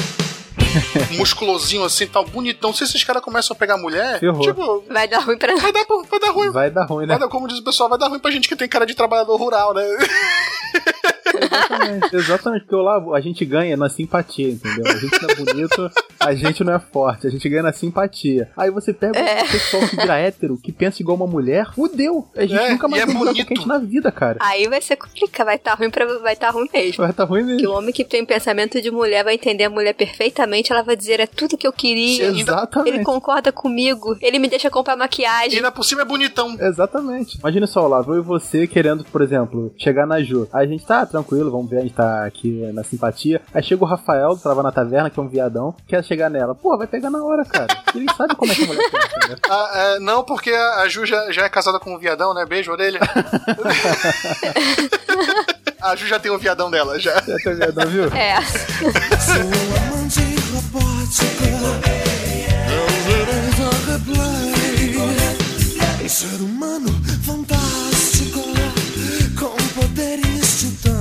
S2: musculosinho assim, tal, bonitão. Se esses caras começam a pegar mulher,
S4: Ferrou.
S2: tipo,
S3: Vai dar ruim pra
S2: vai dar, vai dar ruim.
S4: Vai dar ruim, né?
S2: Vai dar, como diz o pessoal, vai dar ruim pra gente que tem cara de trabalhador rural, né?
S4: Exatamente, exatamente, porque lá a gente ganha na simpatia, entendeu? A gente não é bonito, a gente não é forte, a gente ganha na simpatia. Aí você pega
S3: É.
S4: um pessoal que vira hétero, que pensa igual uma mulher, fudeu. A gente
S2: É,
S4: nunca mais
S2: e é bonito.
S4: a gente na vida, cara.
S3: Aí vai ser complicado, vai estar ruim pra, vai estar ruim mesmo.
S4: Vai tá ruim
S3: Que
S4: mesmo.
S3: o homem que tem pensamento de mulher vai entender a mulher perfeitamente, ela vai dizer é tudo que eu queria.
S4: Exatamente.
S3: Ele concorda comigo, ele me deixa comprar
S2: E
S3: maquiagem.
S2: ainda por cima é bonitão.
S4: Exatamente. Imagina só, lá, eu e você querendo, por exemplo, chegar na Ju. Aí a gente tá tranquilo, vamos ver, a gente tá aqui na simpatia. Aí chega o Rafael, trava na taverna, que é um viadão, quer chegar nela. Pô, vai pegar na hora, cara. Ele sabe como é que a mulher pensa, né?
S2: Ah, é, não, porque a Ju já, já é casada com um viadão, né? Beijo, orelha. a Ju já tem um viadão dela, já.
S4: Já tá viadão, viu?
S3: É.
S7: Sou amante. Um ser humano fantástico, com poderes titânicos.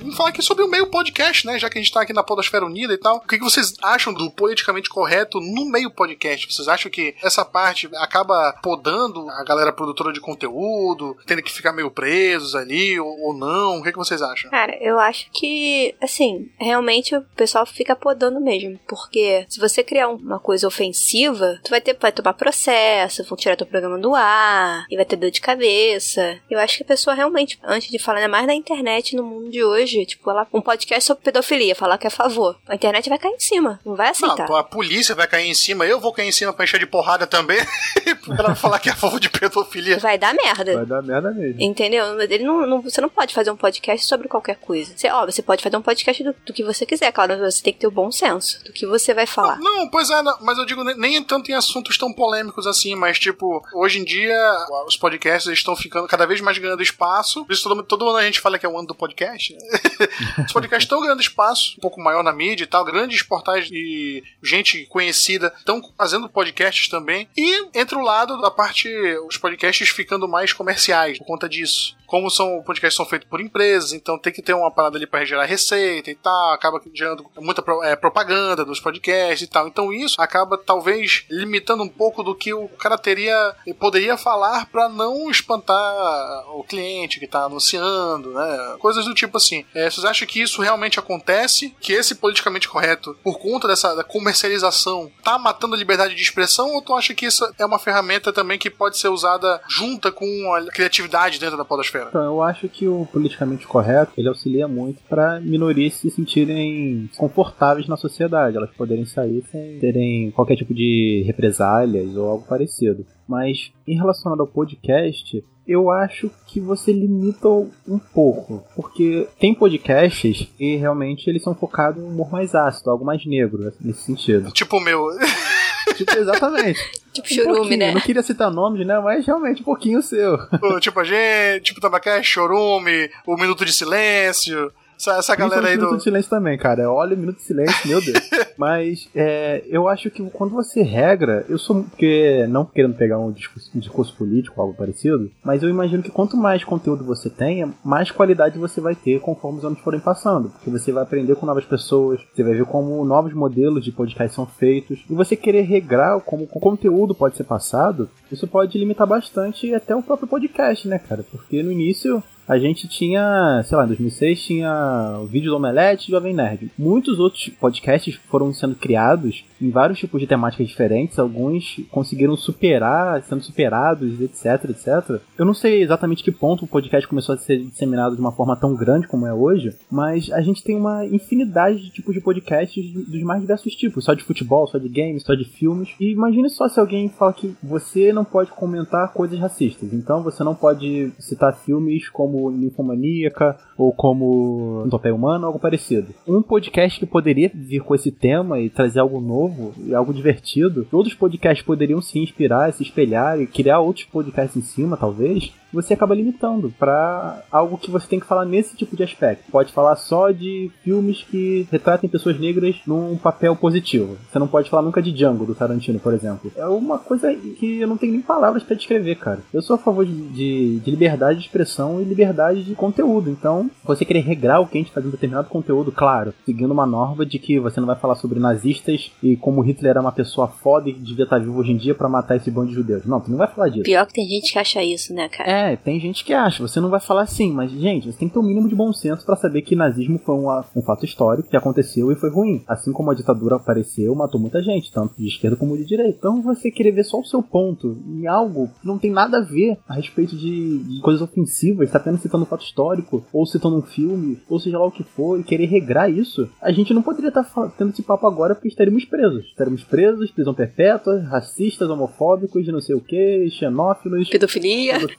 S2: Vamos falar aqui sobre o meio podcast, né? Já que a gente tá aqui na Podosfera Unida e tal. O que, que vocês acham do politicamente correto no meio podcast? Vocês acham que essa parte acaba podando a galera produtora de conteúdo, tendo que ficar meio presos ali, ou, ou não? O que, que vocês acham?
S3: Cara, eu acho que, assim, realmente o pessoal fica podando mesmo. Porque se você criar um- uma coisa ofensiva, tu vai ter vai tomar processo, vão tirar teu programa do ar, e vai ter dor de cabeça. Eu acho que a pessoa realmente, antes de falar, ainda mais na internet, no mundo de hoje, tipo, ela, um podcast sobre pedofilia, falar que é a favor. A internet vai cair em cima, não vai aceitar.
S2: Não, a polícia vai cair em cima, eu vou cair em cima pra encher de porrada também. pra falar que é a favor de pedofilia.
S3: Vai dar merda.
S4: Vai dar merda mesmo.
S3: Entendeu? Ele não, não- você não pode fazer um podcast sobre qualquer coisa. Você, ó, você pode fazer um podcast do, do que você quiser, claro, você tem que ter o bom senso do que você vai falar.
S2: Não, pois é, não, mas eu digo nem, nem tanto em assuntos tão polêmicos assim, mas tipo, hoje em dia os podcasts estão ficando cada vez mais ganhando espaço. Por isso todo, todo ano a gente fala que é o ano do podcast. Né? os podcasts estão ganhando espaço, um pouco maior na mídia e tal. Grandes portais e gente conhecida estão fazendo podcasts também. E entre o lado da parte, os podcasts ficando mais comerciais por conta disso. Como são podcasts são feitos por empresas, então tem que ter uma parada ali para gerar receita e tal, acaba gerando muita é, propaganda dos podcasts e tal. Então isso acaba talvez limitando um pouco do que o cara teria poderia falar para não espantar o cliente que tá anunciando, né? Coisas do tipo assim. É, vocês acham que isso realmente acontece? Que esse politicamente correto, por conta dessa comercialização, tá matando a liberdade de expressão? Ou tu acha que isso é uma ferramenta também que pode ser usada junta com a criatividade dentro da podosfera?
S4: Então, eu acho que o politicamente correto, ele auxilia muito para minorias se sentirem confortáveis na sociedade, elas poderem sair sem terem qualquer tipo de represálias ou algo parecido. Mas em relação ao podcast, eu acho que você limita um pouco, porque tem podcasts que realmente eles são focados em um humor mais ácido, algo mais negro nesse sentido.
S2: Tipo o meu.
S4: Tipo, exatamente.
S3: Tipo
S4: Um
S3: churume,
S4: pouquinho,
S3: né?
S4: Não queria citar nomes, né? Mas realmente um pouquinho seu.
S2: tipo a gente, tipo Tabacast, Chorume, o Minuto de Silêncio. Essa, essa galera aí
S4: Principalmente Minuto
S2: do.
S4: de Silêncio também, cara. Olha o Minuto de Silêncio, meu Deus. Mas é, eu acho que quando você regra, eu sou. Porque, não querendo pegar um discurso, um discurso político, algo parecido, mas eu imagino que quanto mais conteúdo você tenha, mais qualidade você vai ter conforme os anos forem passando. Porque você vai aprender com novas pessoas, você vai ver como novos modelos de podcast são feitos. E você querer regrar como o conteúdo pode ser passado, isso pode limitar bastante até o próprio podcast, né, cara? Porque no início a gente tinha, sei lá, em 2006 tinha o vídeo do Omelete e Jovem Nerd. Muitos outros podcasts foram sendo criados em vários tipos de temáticas diferentes, alguns conseguiram superar, sendo superados, etc, etc. Eu não sei exatamente que ponto o podcast começou a ser disseminado de uma forma tão grande como é hoje, mas a gente tem uma infinidade de tipos de podcasts dos mais diversos tipos, só de futebol, só de games, só de filmes. E imagine só se alguém fala que você não pode comentar coisas racistas, então você não pode citar filmes como Ninfomaníaca ou como Utopia Humana, algo parecido. Um podcast que poderia vir com esse tema e trazer algo novo e algo divertido, outros podcasts poderiam se inspirar, se espelhar e criar outros podcasts em cima, talvez, você acaba limitando para algo que você tem que falar nesse tipo de aspecto. Pode falar só de filmes que retratem pessoas negras num papel positivo. Você não pode falar nunca de Django, do Tarantino, por exemplo. É uma coisa que eu não tenho nem palavras para descrever, cara. Eu sou a favor de, de- de liberdade de expressão e liberdade de conteúdo. Então, você querer regrar o que a gente faz em determinado conteúdo, claro, seguindo uma norma de que você não vai falar sobre nazistas e como Hitler era uma pessoa foda e devia estar vivo hoje em dia para matar esse bando de judeus. Não, tu não vai falar disso.
S3: Pior que tem gente que acha isso, né, cara?
S4: É, tem gente que acha, você não vai falar assim, mas, gente, você tem que ter um mínimo de bom senso pra saber que nazismo foi um, um fato histórico que aconteceu e foi ruim. Assim como a ditadura apareceu, matou muita gente, tanto de esquerda como de direita. Então você querer ver só o seu ponto em algo que não tem nada a ver a respeito de, de coisas ofensivas, tá apenas citando um fato histórico, ou citando um filme, ou seja lá o que for, e querer regrar isso, a gente não poderia estar tendo esse papo agora porque estaríamos presos. Estaríamos presos, prisão perpétua, racistas, homofóbicos, não sei o que, xenófilos,
S3: Pedofilia.
S4: pedofilia,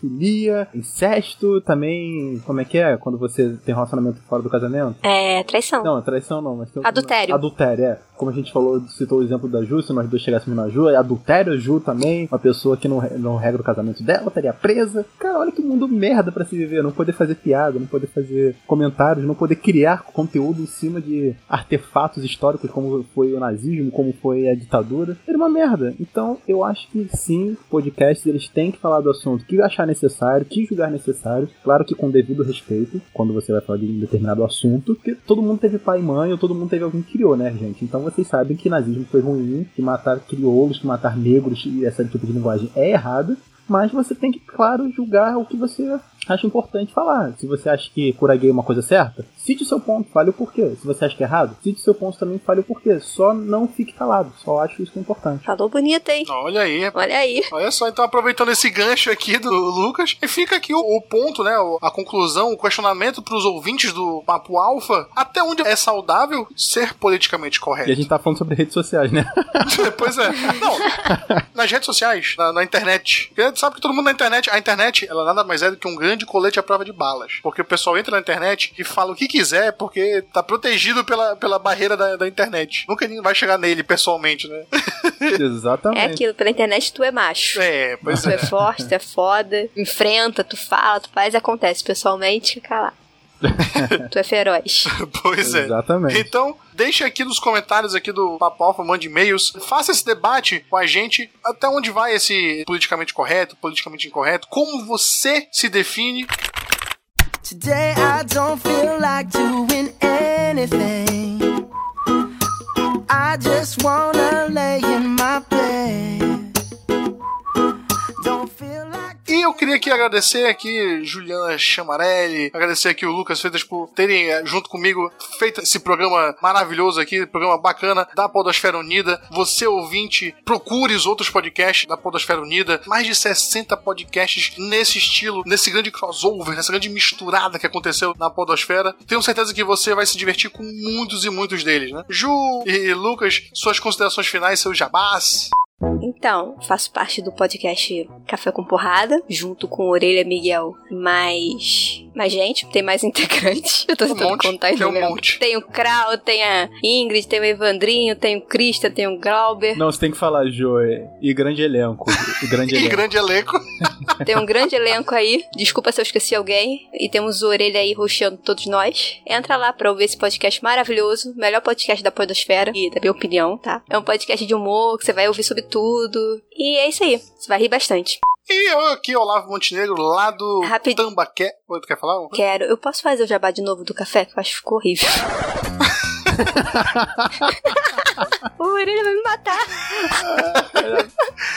S4: incesto, também. Como é que é? Quando você tem relacionamento fora do casamento?
S3: É, traição.
S4: Não, traição não, mas tem
S3: Adultério.
S4: Adultério, é. Como a gente falou, citou o exemplo da Ju, se nós dois chegássemos na Ju, é adultério, Ju também, uma pessoa que não, não regra o casamento dela, estaria presa. Cara, olha que mundo merda pra se viver, não poder fazer piada, não poder fazer comentários, não poder criar conteúdo em cima de artefatos históricos como foi o nazismo, como foi a ditadura. Era uma merda. Então, eu acho que sim, podcasts eles têm que falar do assunto que achar necessário, que julgar necessário, claro que com devido respeito, quando você vai falar de um determinado assunto, porque todo mundo teve pai e mãe, ou todo mundo teve alguém que criou, né, gente? Então vocês sabem que nazismo foi ruim, que matar crioulos, que matar negros e esse tipo de linguagem é errado, mas você tem que, claro, julgar o que você acha importante falar. Se você acha que cura gay é uma coisa certa, cite o seu ponto, fale o porquê. Se você acha que é errado, cite o seu ponto também, fale o porquê. Só não fique calado. Só acho isso que é importante.
S3: Falou bonito, hein?
S2: Olha aí.
S3: Olha aí.
S2: Olha só, então aproveitando esse gancho aqui do Lucas, e fica aqui o, o ponto, né? A conclusão, o questionamento pros ouvintes do Papo Alfa, até onde é saudável ser politicamente correto?
S4: E a gente tá falando sobre redes sociais, né?
S2: pois é. Não, nas redes sociais, na, na internet. Sabe que todo mundo na internet, a internet, ela nada mais é do que um grande colete à prova de balas. Porque o pessoal entra na internet e fala o que quiser, porque tá protegido pela, pela barreira da, da internet. Nunca ninguém vai chegar nele pessoalmente, né?
S3: É
S4: Exatamente.
S3: aquilo, pela internet tu é macho.
S2: É, pois
S3: Tu
S2: é.
S3: é forte, tu é foda, enfrenta, tu fala, tu faz e acontece. Pessoalmente, fica lá. Tu é feroz.
S2: Pois é.
S4: Exatamente.
S2: Então, deixe aqui nos comentários aqui do Papo Alfa, mande e-mails, faça esse debate com a gente, até onde vai esse politicamente correto, politicamente incorreto, como você se define.
S7: Today I don't feel like doing anything. I just wanna lay in my bed.
S2: E eu queria aqui agradecer aqui Juliana Chamarelli, agradecer aqui o Lucas Freitas por terem, eh, junto comigo, feito esse programa maravilhoso aqui, programa bacana da Podosfera Unida. Você, ouvinte, procure os outros podcasts da Podosfera Unida. Mais de 60 podcasts nesse estilo, nesse grande crossover, nessa grande misturada que aconteceu na Podosfera. Tenho certeza que você vai se divertir com muitos e muitos deles, né? Ju e Lucas, suas considerações finais, seus jabás.
S3: Então, faço parte do podcast Café com Porrada, junto com Orelha Miguel, mais. Mais gente, tem mais integrantes. Eu tô
S2: Um
S3: tentando
S2: monte,
S3: contar e
S2: tem um monte.
S3: Tem o Krau, tem a Ingrid, tem o Evandrinho, tem o Krista, tem o Glauber.
S4: Não, você tem que falar, Joe. E grande elenco. E grande
S2: E
S4: elenco.
S2: grande elenco.
S3: Tem um grande elenco aí. Desculpa se eu esqueci alguém. E temos o Orelha aí roxando todos nós. Entra lá pra ouvir esse podcast maravilhoso. Melhor podcast da Podosfera. E da minha opinião, tá? É um podcast de humor que você vai ouvir sobre tudo. E é isso aí. Você vai rir bastante.
S2: E eu aqui, Olavo Montenegro, lá do
S3: Rapid-
S2: Tambaqué. Oi, tu quer falar?
S3: Quero. Eu posso fazer o jabá de novo do café? Que eu acho que ficou horrível. o Orelha vai me matar.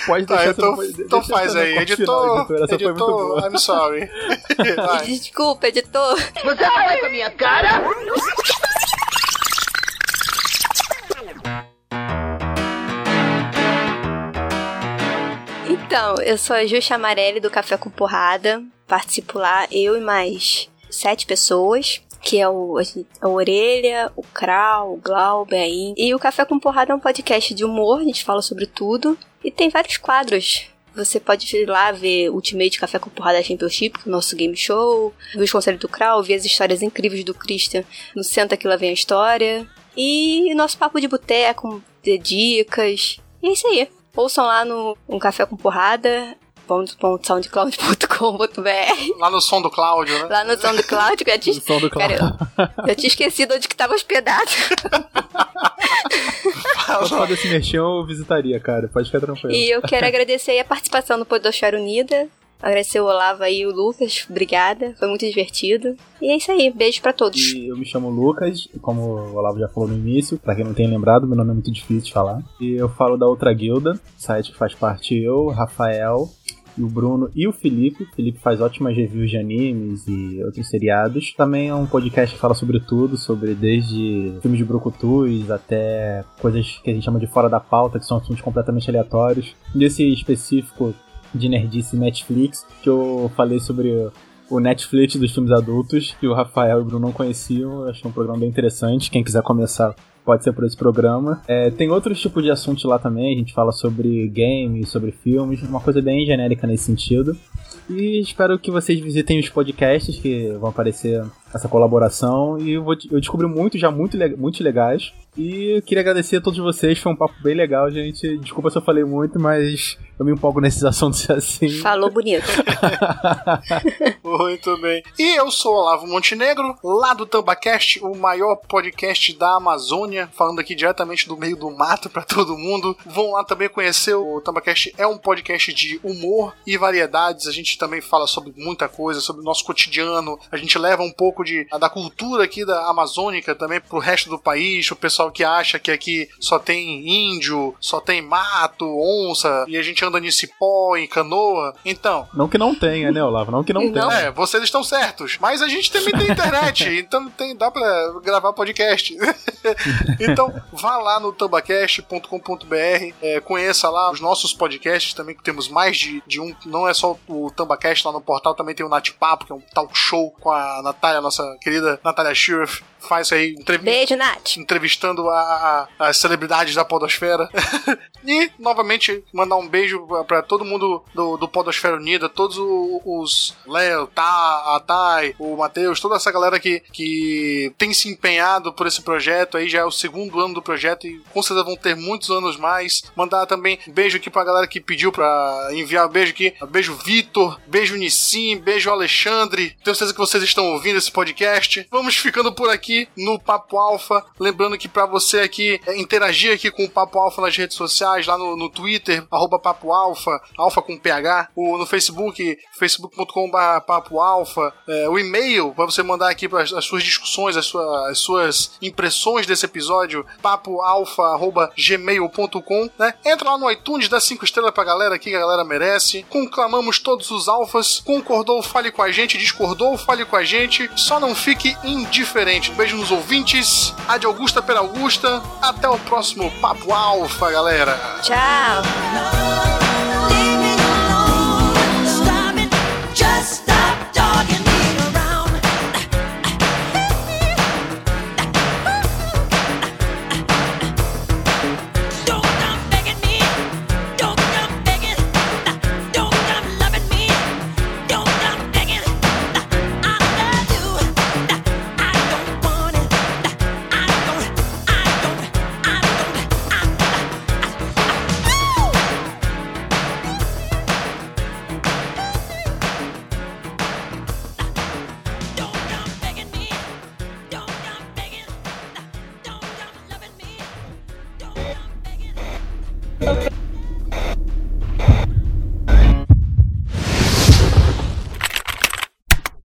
S4: Pode
S2: Tá,
S4: deixar
S2: então, então faz aí. Editor,
S4: final, editor, essa foi muito
S2: editor,
S4: boa.
S2: I'm sorry. Vai.
S3: Desculpa, editor. Então, eu sou a Ju Chamarelli do Café com Porrada. Participo lá, eu e mais sete pessoas. Que é o, a Orelha, o Krau, o Glauber aí. E o Café com Porrada é um podcast de humor, a gente fala sobre tudo. E tem vários quadros. Você pode ir lá ver Ultimate Café com Porrada Championship, é nosso game show. Ver os conselhos do Krau, ver as histórias incríveis do Christian no Senta Que Lá Vem a História. E nosso papo de boteco, de dicas. E é isso aí. Ouçam lá no um Café com Porrada, .soundcloud.com.br
S2: Lá no som do Cláudio, né?
S3: Lá no SoundCloud, que eu tinha,
S4: som do
S3: Cara,
S4: Cláudio.
S3: eu, eu tinha esquecido onde que tava hospedado.
S4: Pode fazer esse merchan, eu visitaria, cara. Pode ficar tranquilo.
S3: E eu quero agradecer aí a participação do Podosfera Unida. Agradecer o Olavo aí o Lucas. Obrigada. Foi muito divertido. E é isso aí. Beijo pra todos.
S4: E eu me chamo Lucas, como o Olavo já falou no início, pra quem não tem lembrado, meu nome é muito difícil de falar. E eu falo da outra guilda, site que faz parte eu, Rafael, e o Bruno e o Felipe. O Felipe faz ótimas reviews de animes e outros seriados. Também é um podcast que fala sobre tudo, sobre desde filmes de brucutus até coisas que a gente chama de fora da pauta, que são assuntos completamente aleatórios. Nesse específico de nerdice Netflix, que eu falei sobre o Netflix dos filmes adultos, que o Rafael e o Bruno não conheciam. Eu achei um programa bem interessante. Quem quiser começar pode ser por esse programa. É, tem outros tipos de assuntos lá também. A gente fala sobre games, sobre filmes, uma coisa bem genérica nesse sentido. E espero que vocês visitem os podcasts que vão aparecer essa colaboração. E eu, vou, eu descobri muito já muito, muito legais. E eu queria agradecer a todos vocês. Foi um papo bem legal, gente. Desculpa se eu falei muito, mas eu me empolgo nesses assuntos assim.
S3: Falou bonito.
S2: Muito bem. E eu sou o Olavo Montenegro, lá do Tambacast, o maior podcast da Amazônia, falando aqui diretamente do meio do mato pra todo mundo. Vão lá também conhecer o Tambacast, é um podcast de humor e variedades. A gente também fala sobre muita coisa, sobre o nosso cotidiano. A gente leva um pouco de, da cultura aqui da amazônica também pro resto do país. O pessoal que acha que aqui só tem índio, só tem mato, onça, e a gente gente anda em cipó, em canoa. Então,
S4: Não que não tenha, né, Olavo? Não que não,
S3: Não.
S4: tenha.
S2: é, vocês estão certos. Mas a gente também tem internet, então tem, dá pra gravar podcast. então, vá lá no tambacast.com.br, é, conheça lá os nossos podcasts também, que temos mais de, de um. Não é só o Tambacast lá no portal, também tem o Nat Papo, que é um talk show com a Natália, nossa querida Natália Sheriff. Faz aí entrevista
S3: Beijo, Nath.
S2: entrevistando a- a- as celebridades da Podosfera. e, novamente, mandar um beijo pra- pra todo mundo do, do Podosfera Unida, todos os Léo, tá, a Thay, o Matheus, toda essa galera que, que tem se empenhado por esse projeto aí, já é o segundo ano do projeto e com certeza vão ter muitos anos mais. Mandar também um beijo aqui pra galera que pediu pra enviar um beijo aqui. Beijo Vitor, beijo Nissim, beijo Alexandre. Tenho certeza que vocês estão ouvindo esse podcast. Vamos ficando por aqui no Papo Alfa. Lembrando que pra você aqui é, interagir aqui com o Papo Alfa nas redes sociais, lá no, no Twitter, arroba Papo Alfa, Alfa com PH, no Facebook, facebook.com.br Papo Alfa, é, o e-mail pra você mandar aqui pras- as suas discussões, as, sua- as suas impressões desse episódio, papoalfa.gmail.com, né? Entra lá no iTunes, dá cinco estrelas pra galera aqui, que a galera merece. Conclamamos todos os alfas. Concordou, fale com a gente. Discordou, fale com a gente. Só não fique indiferente. Beijo nos ouvintes. A de Augusta per Augusta. Até o próximo Papo Alfa, galera.
S3: Tchau.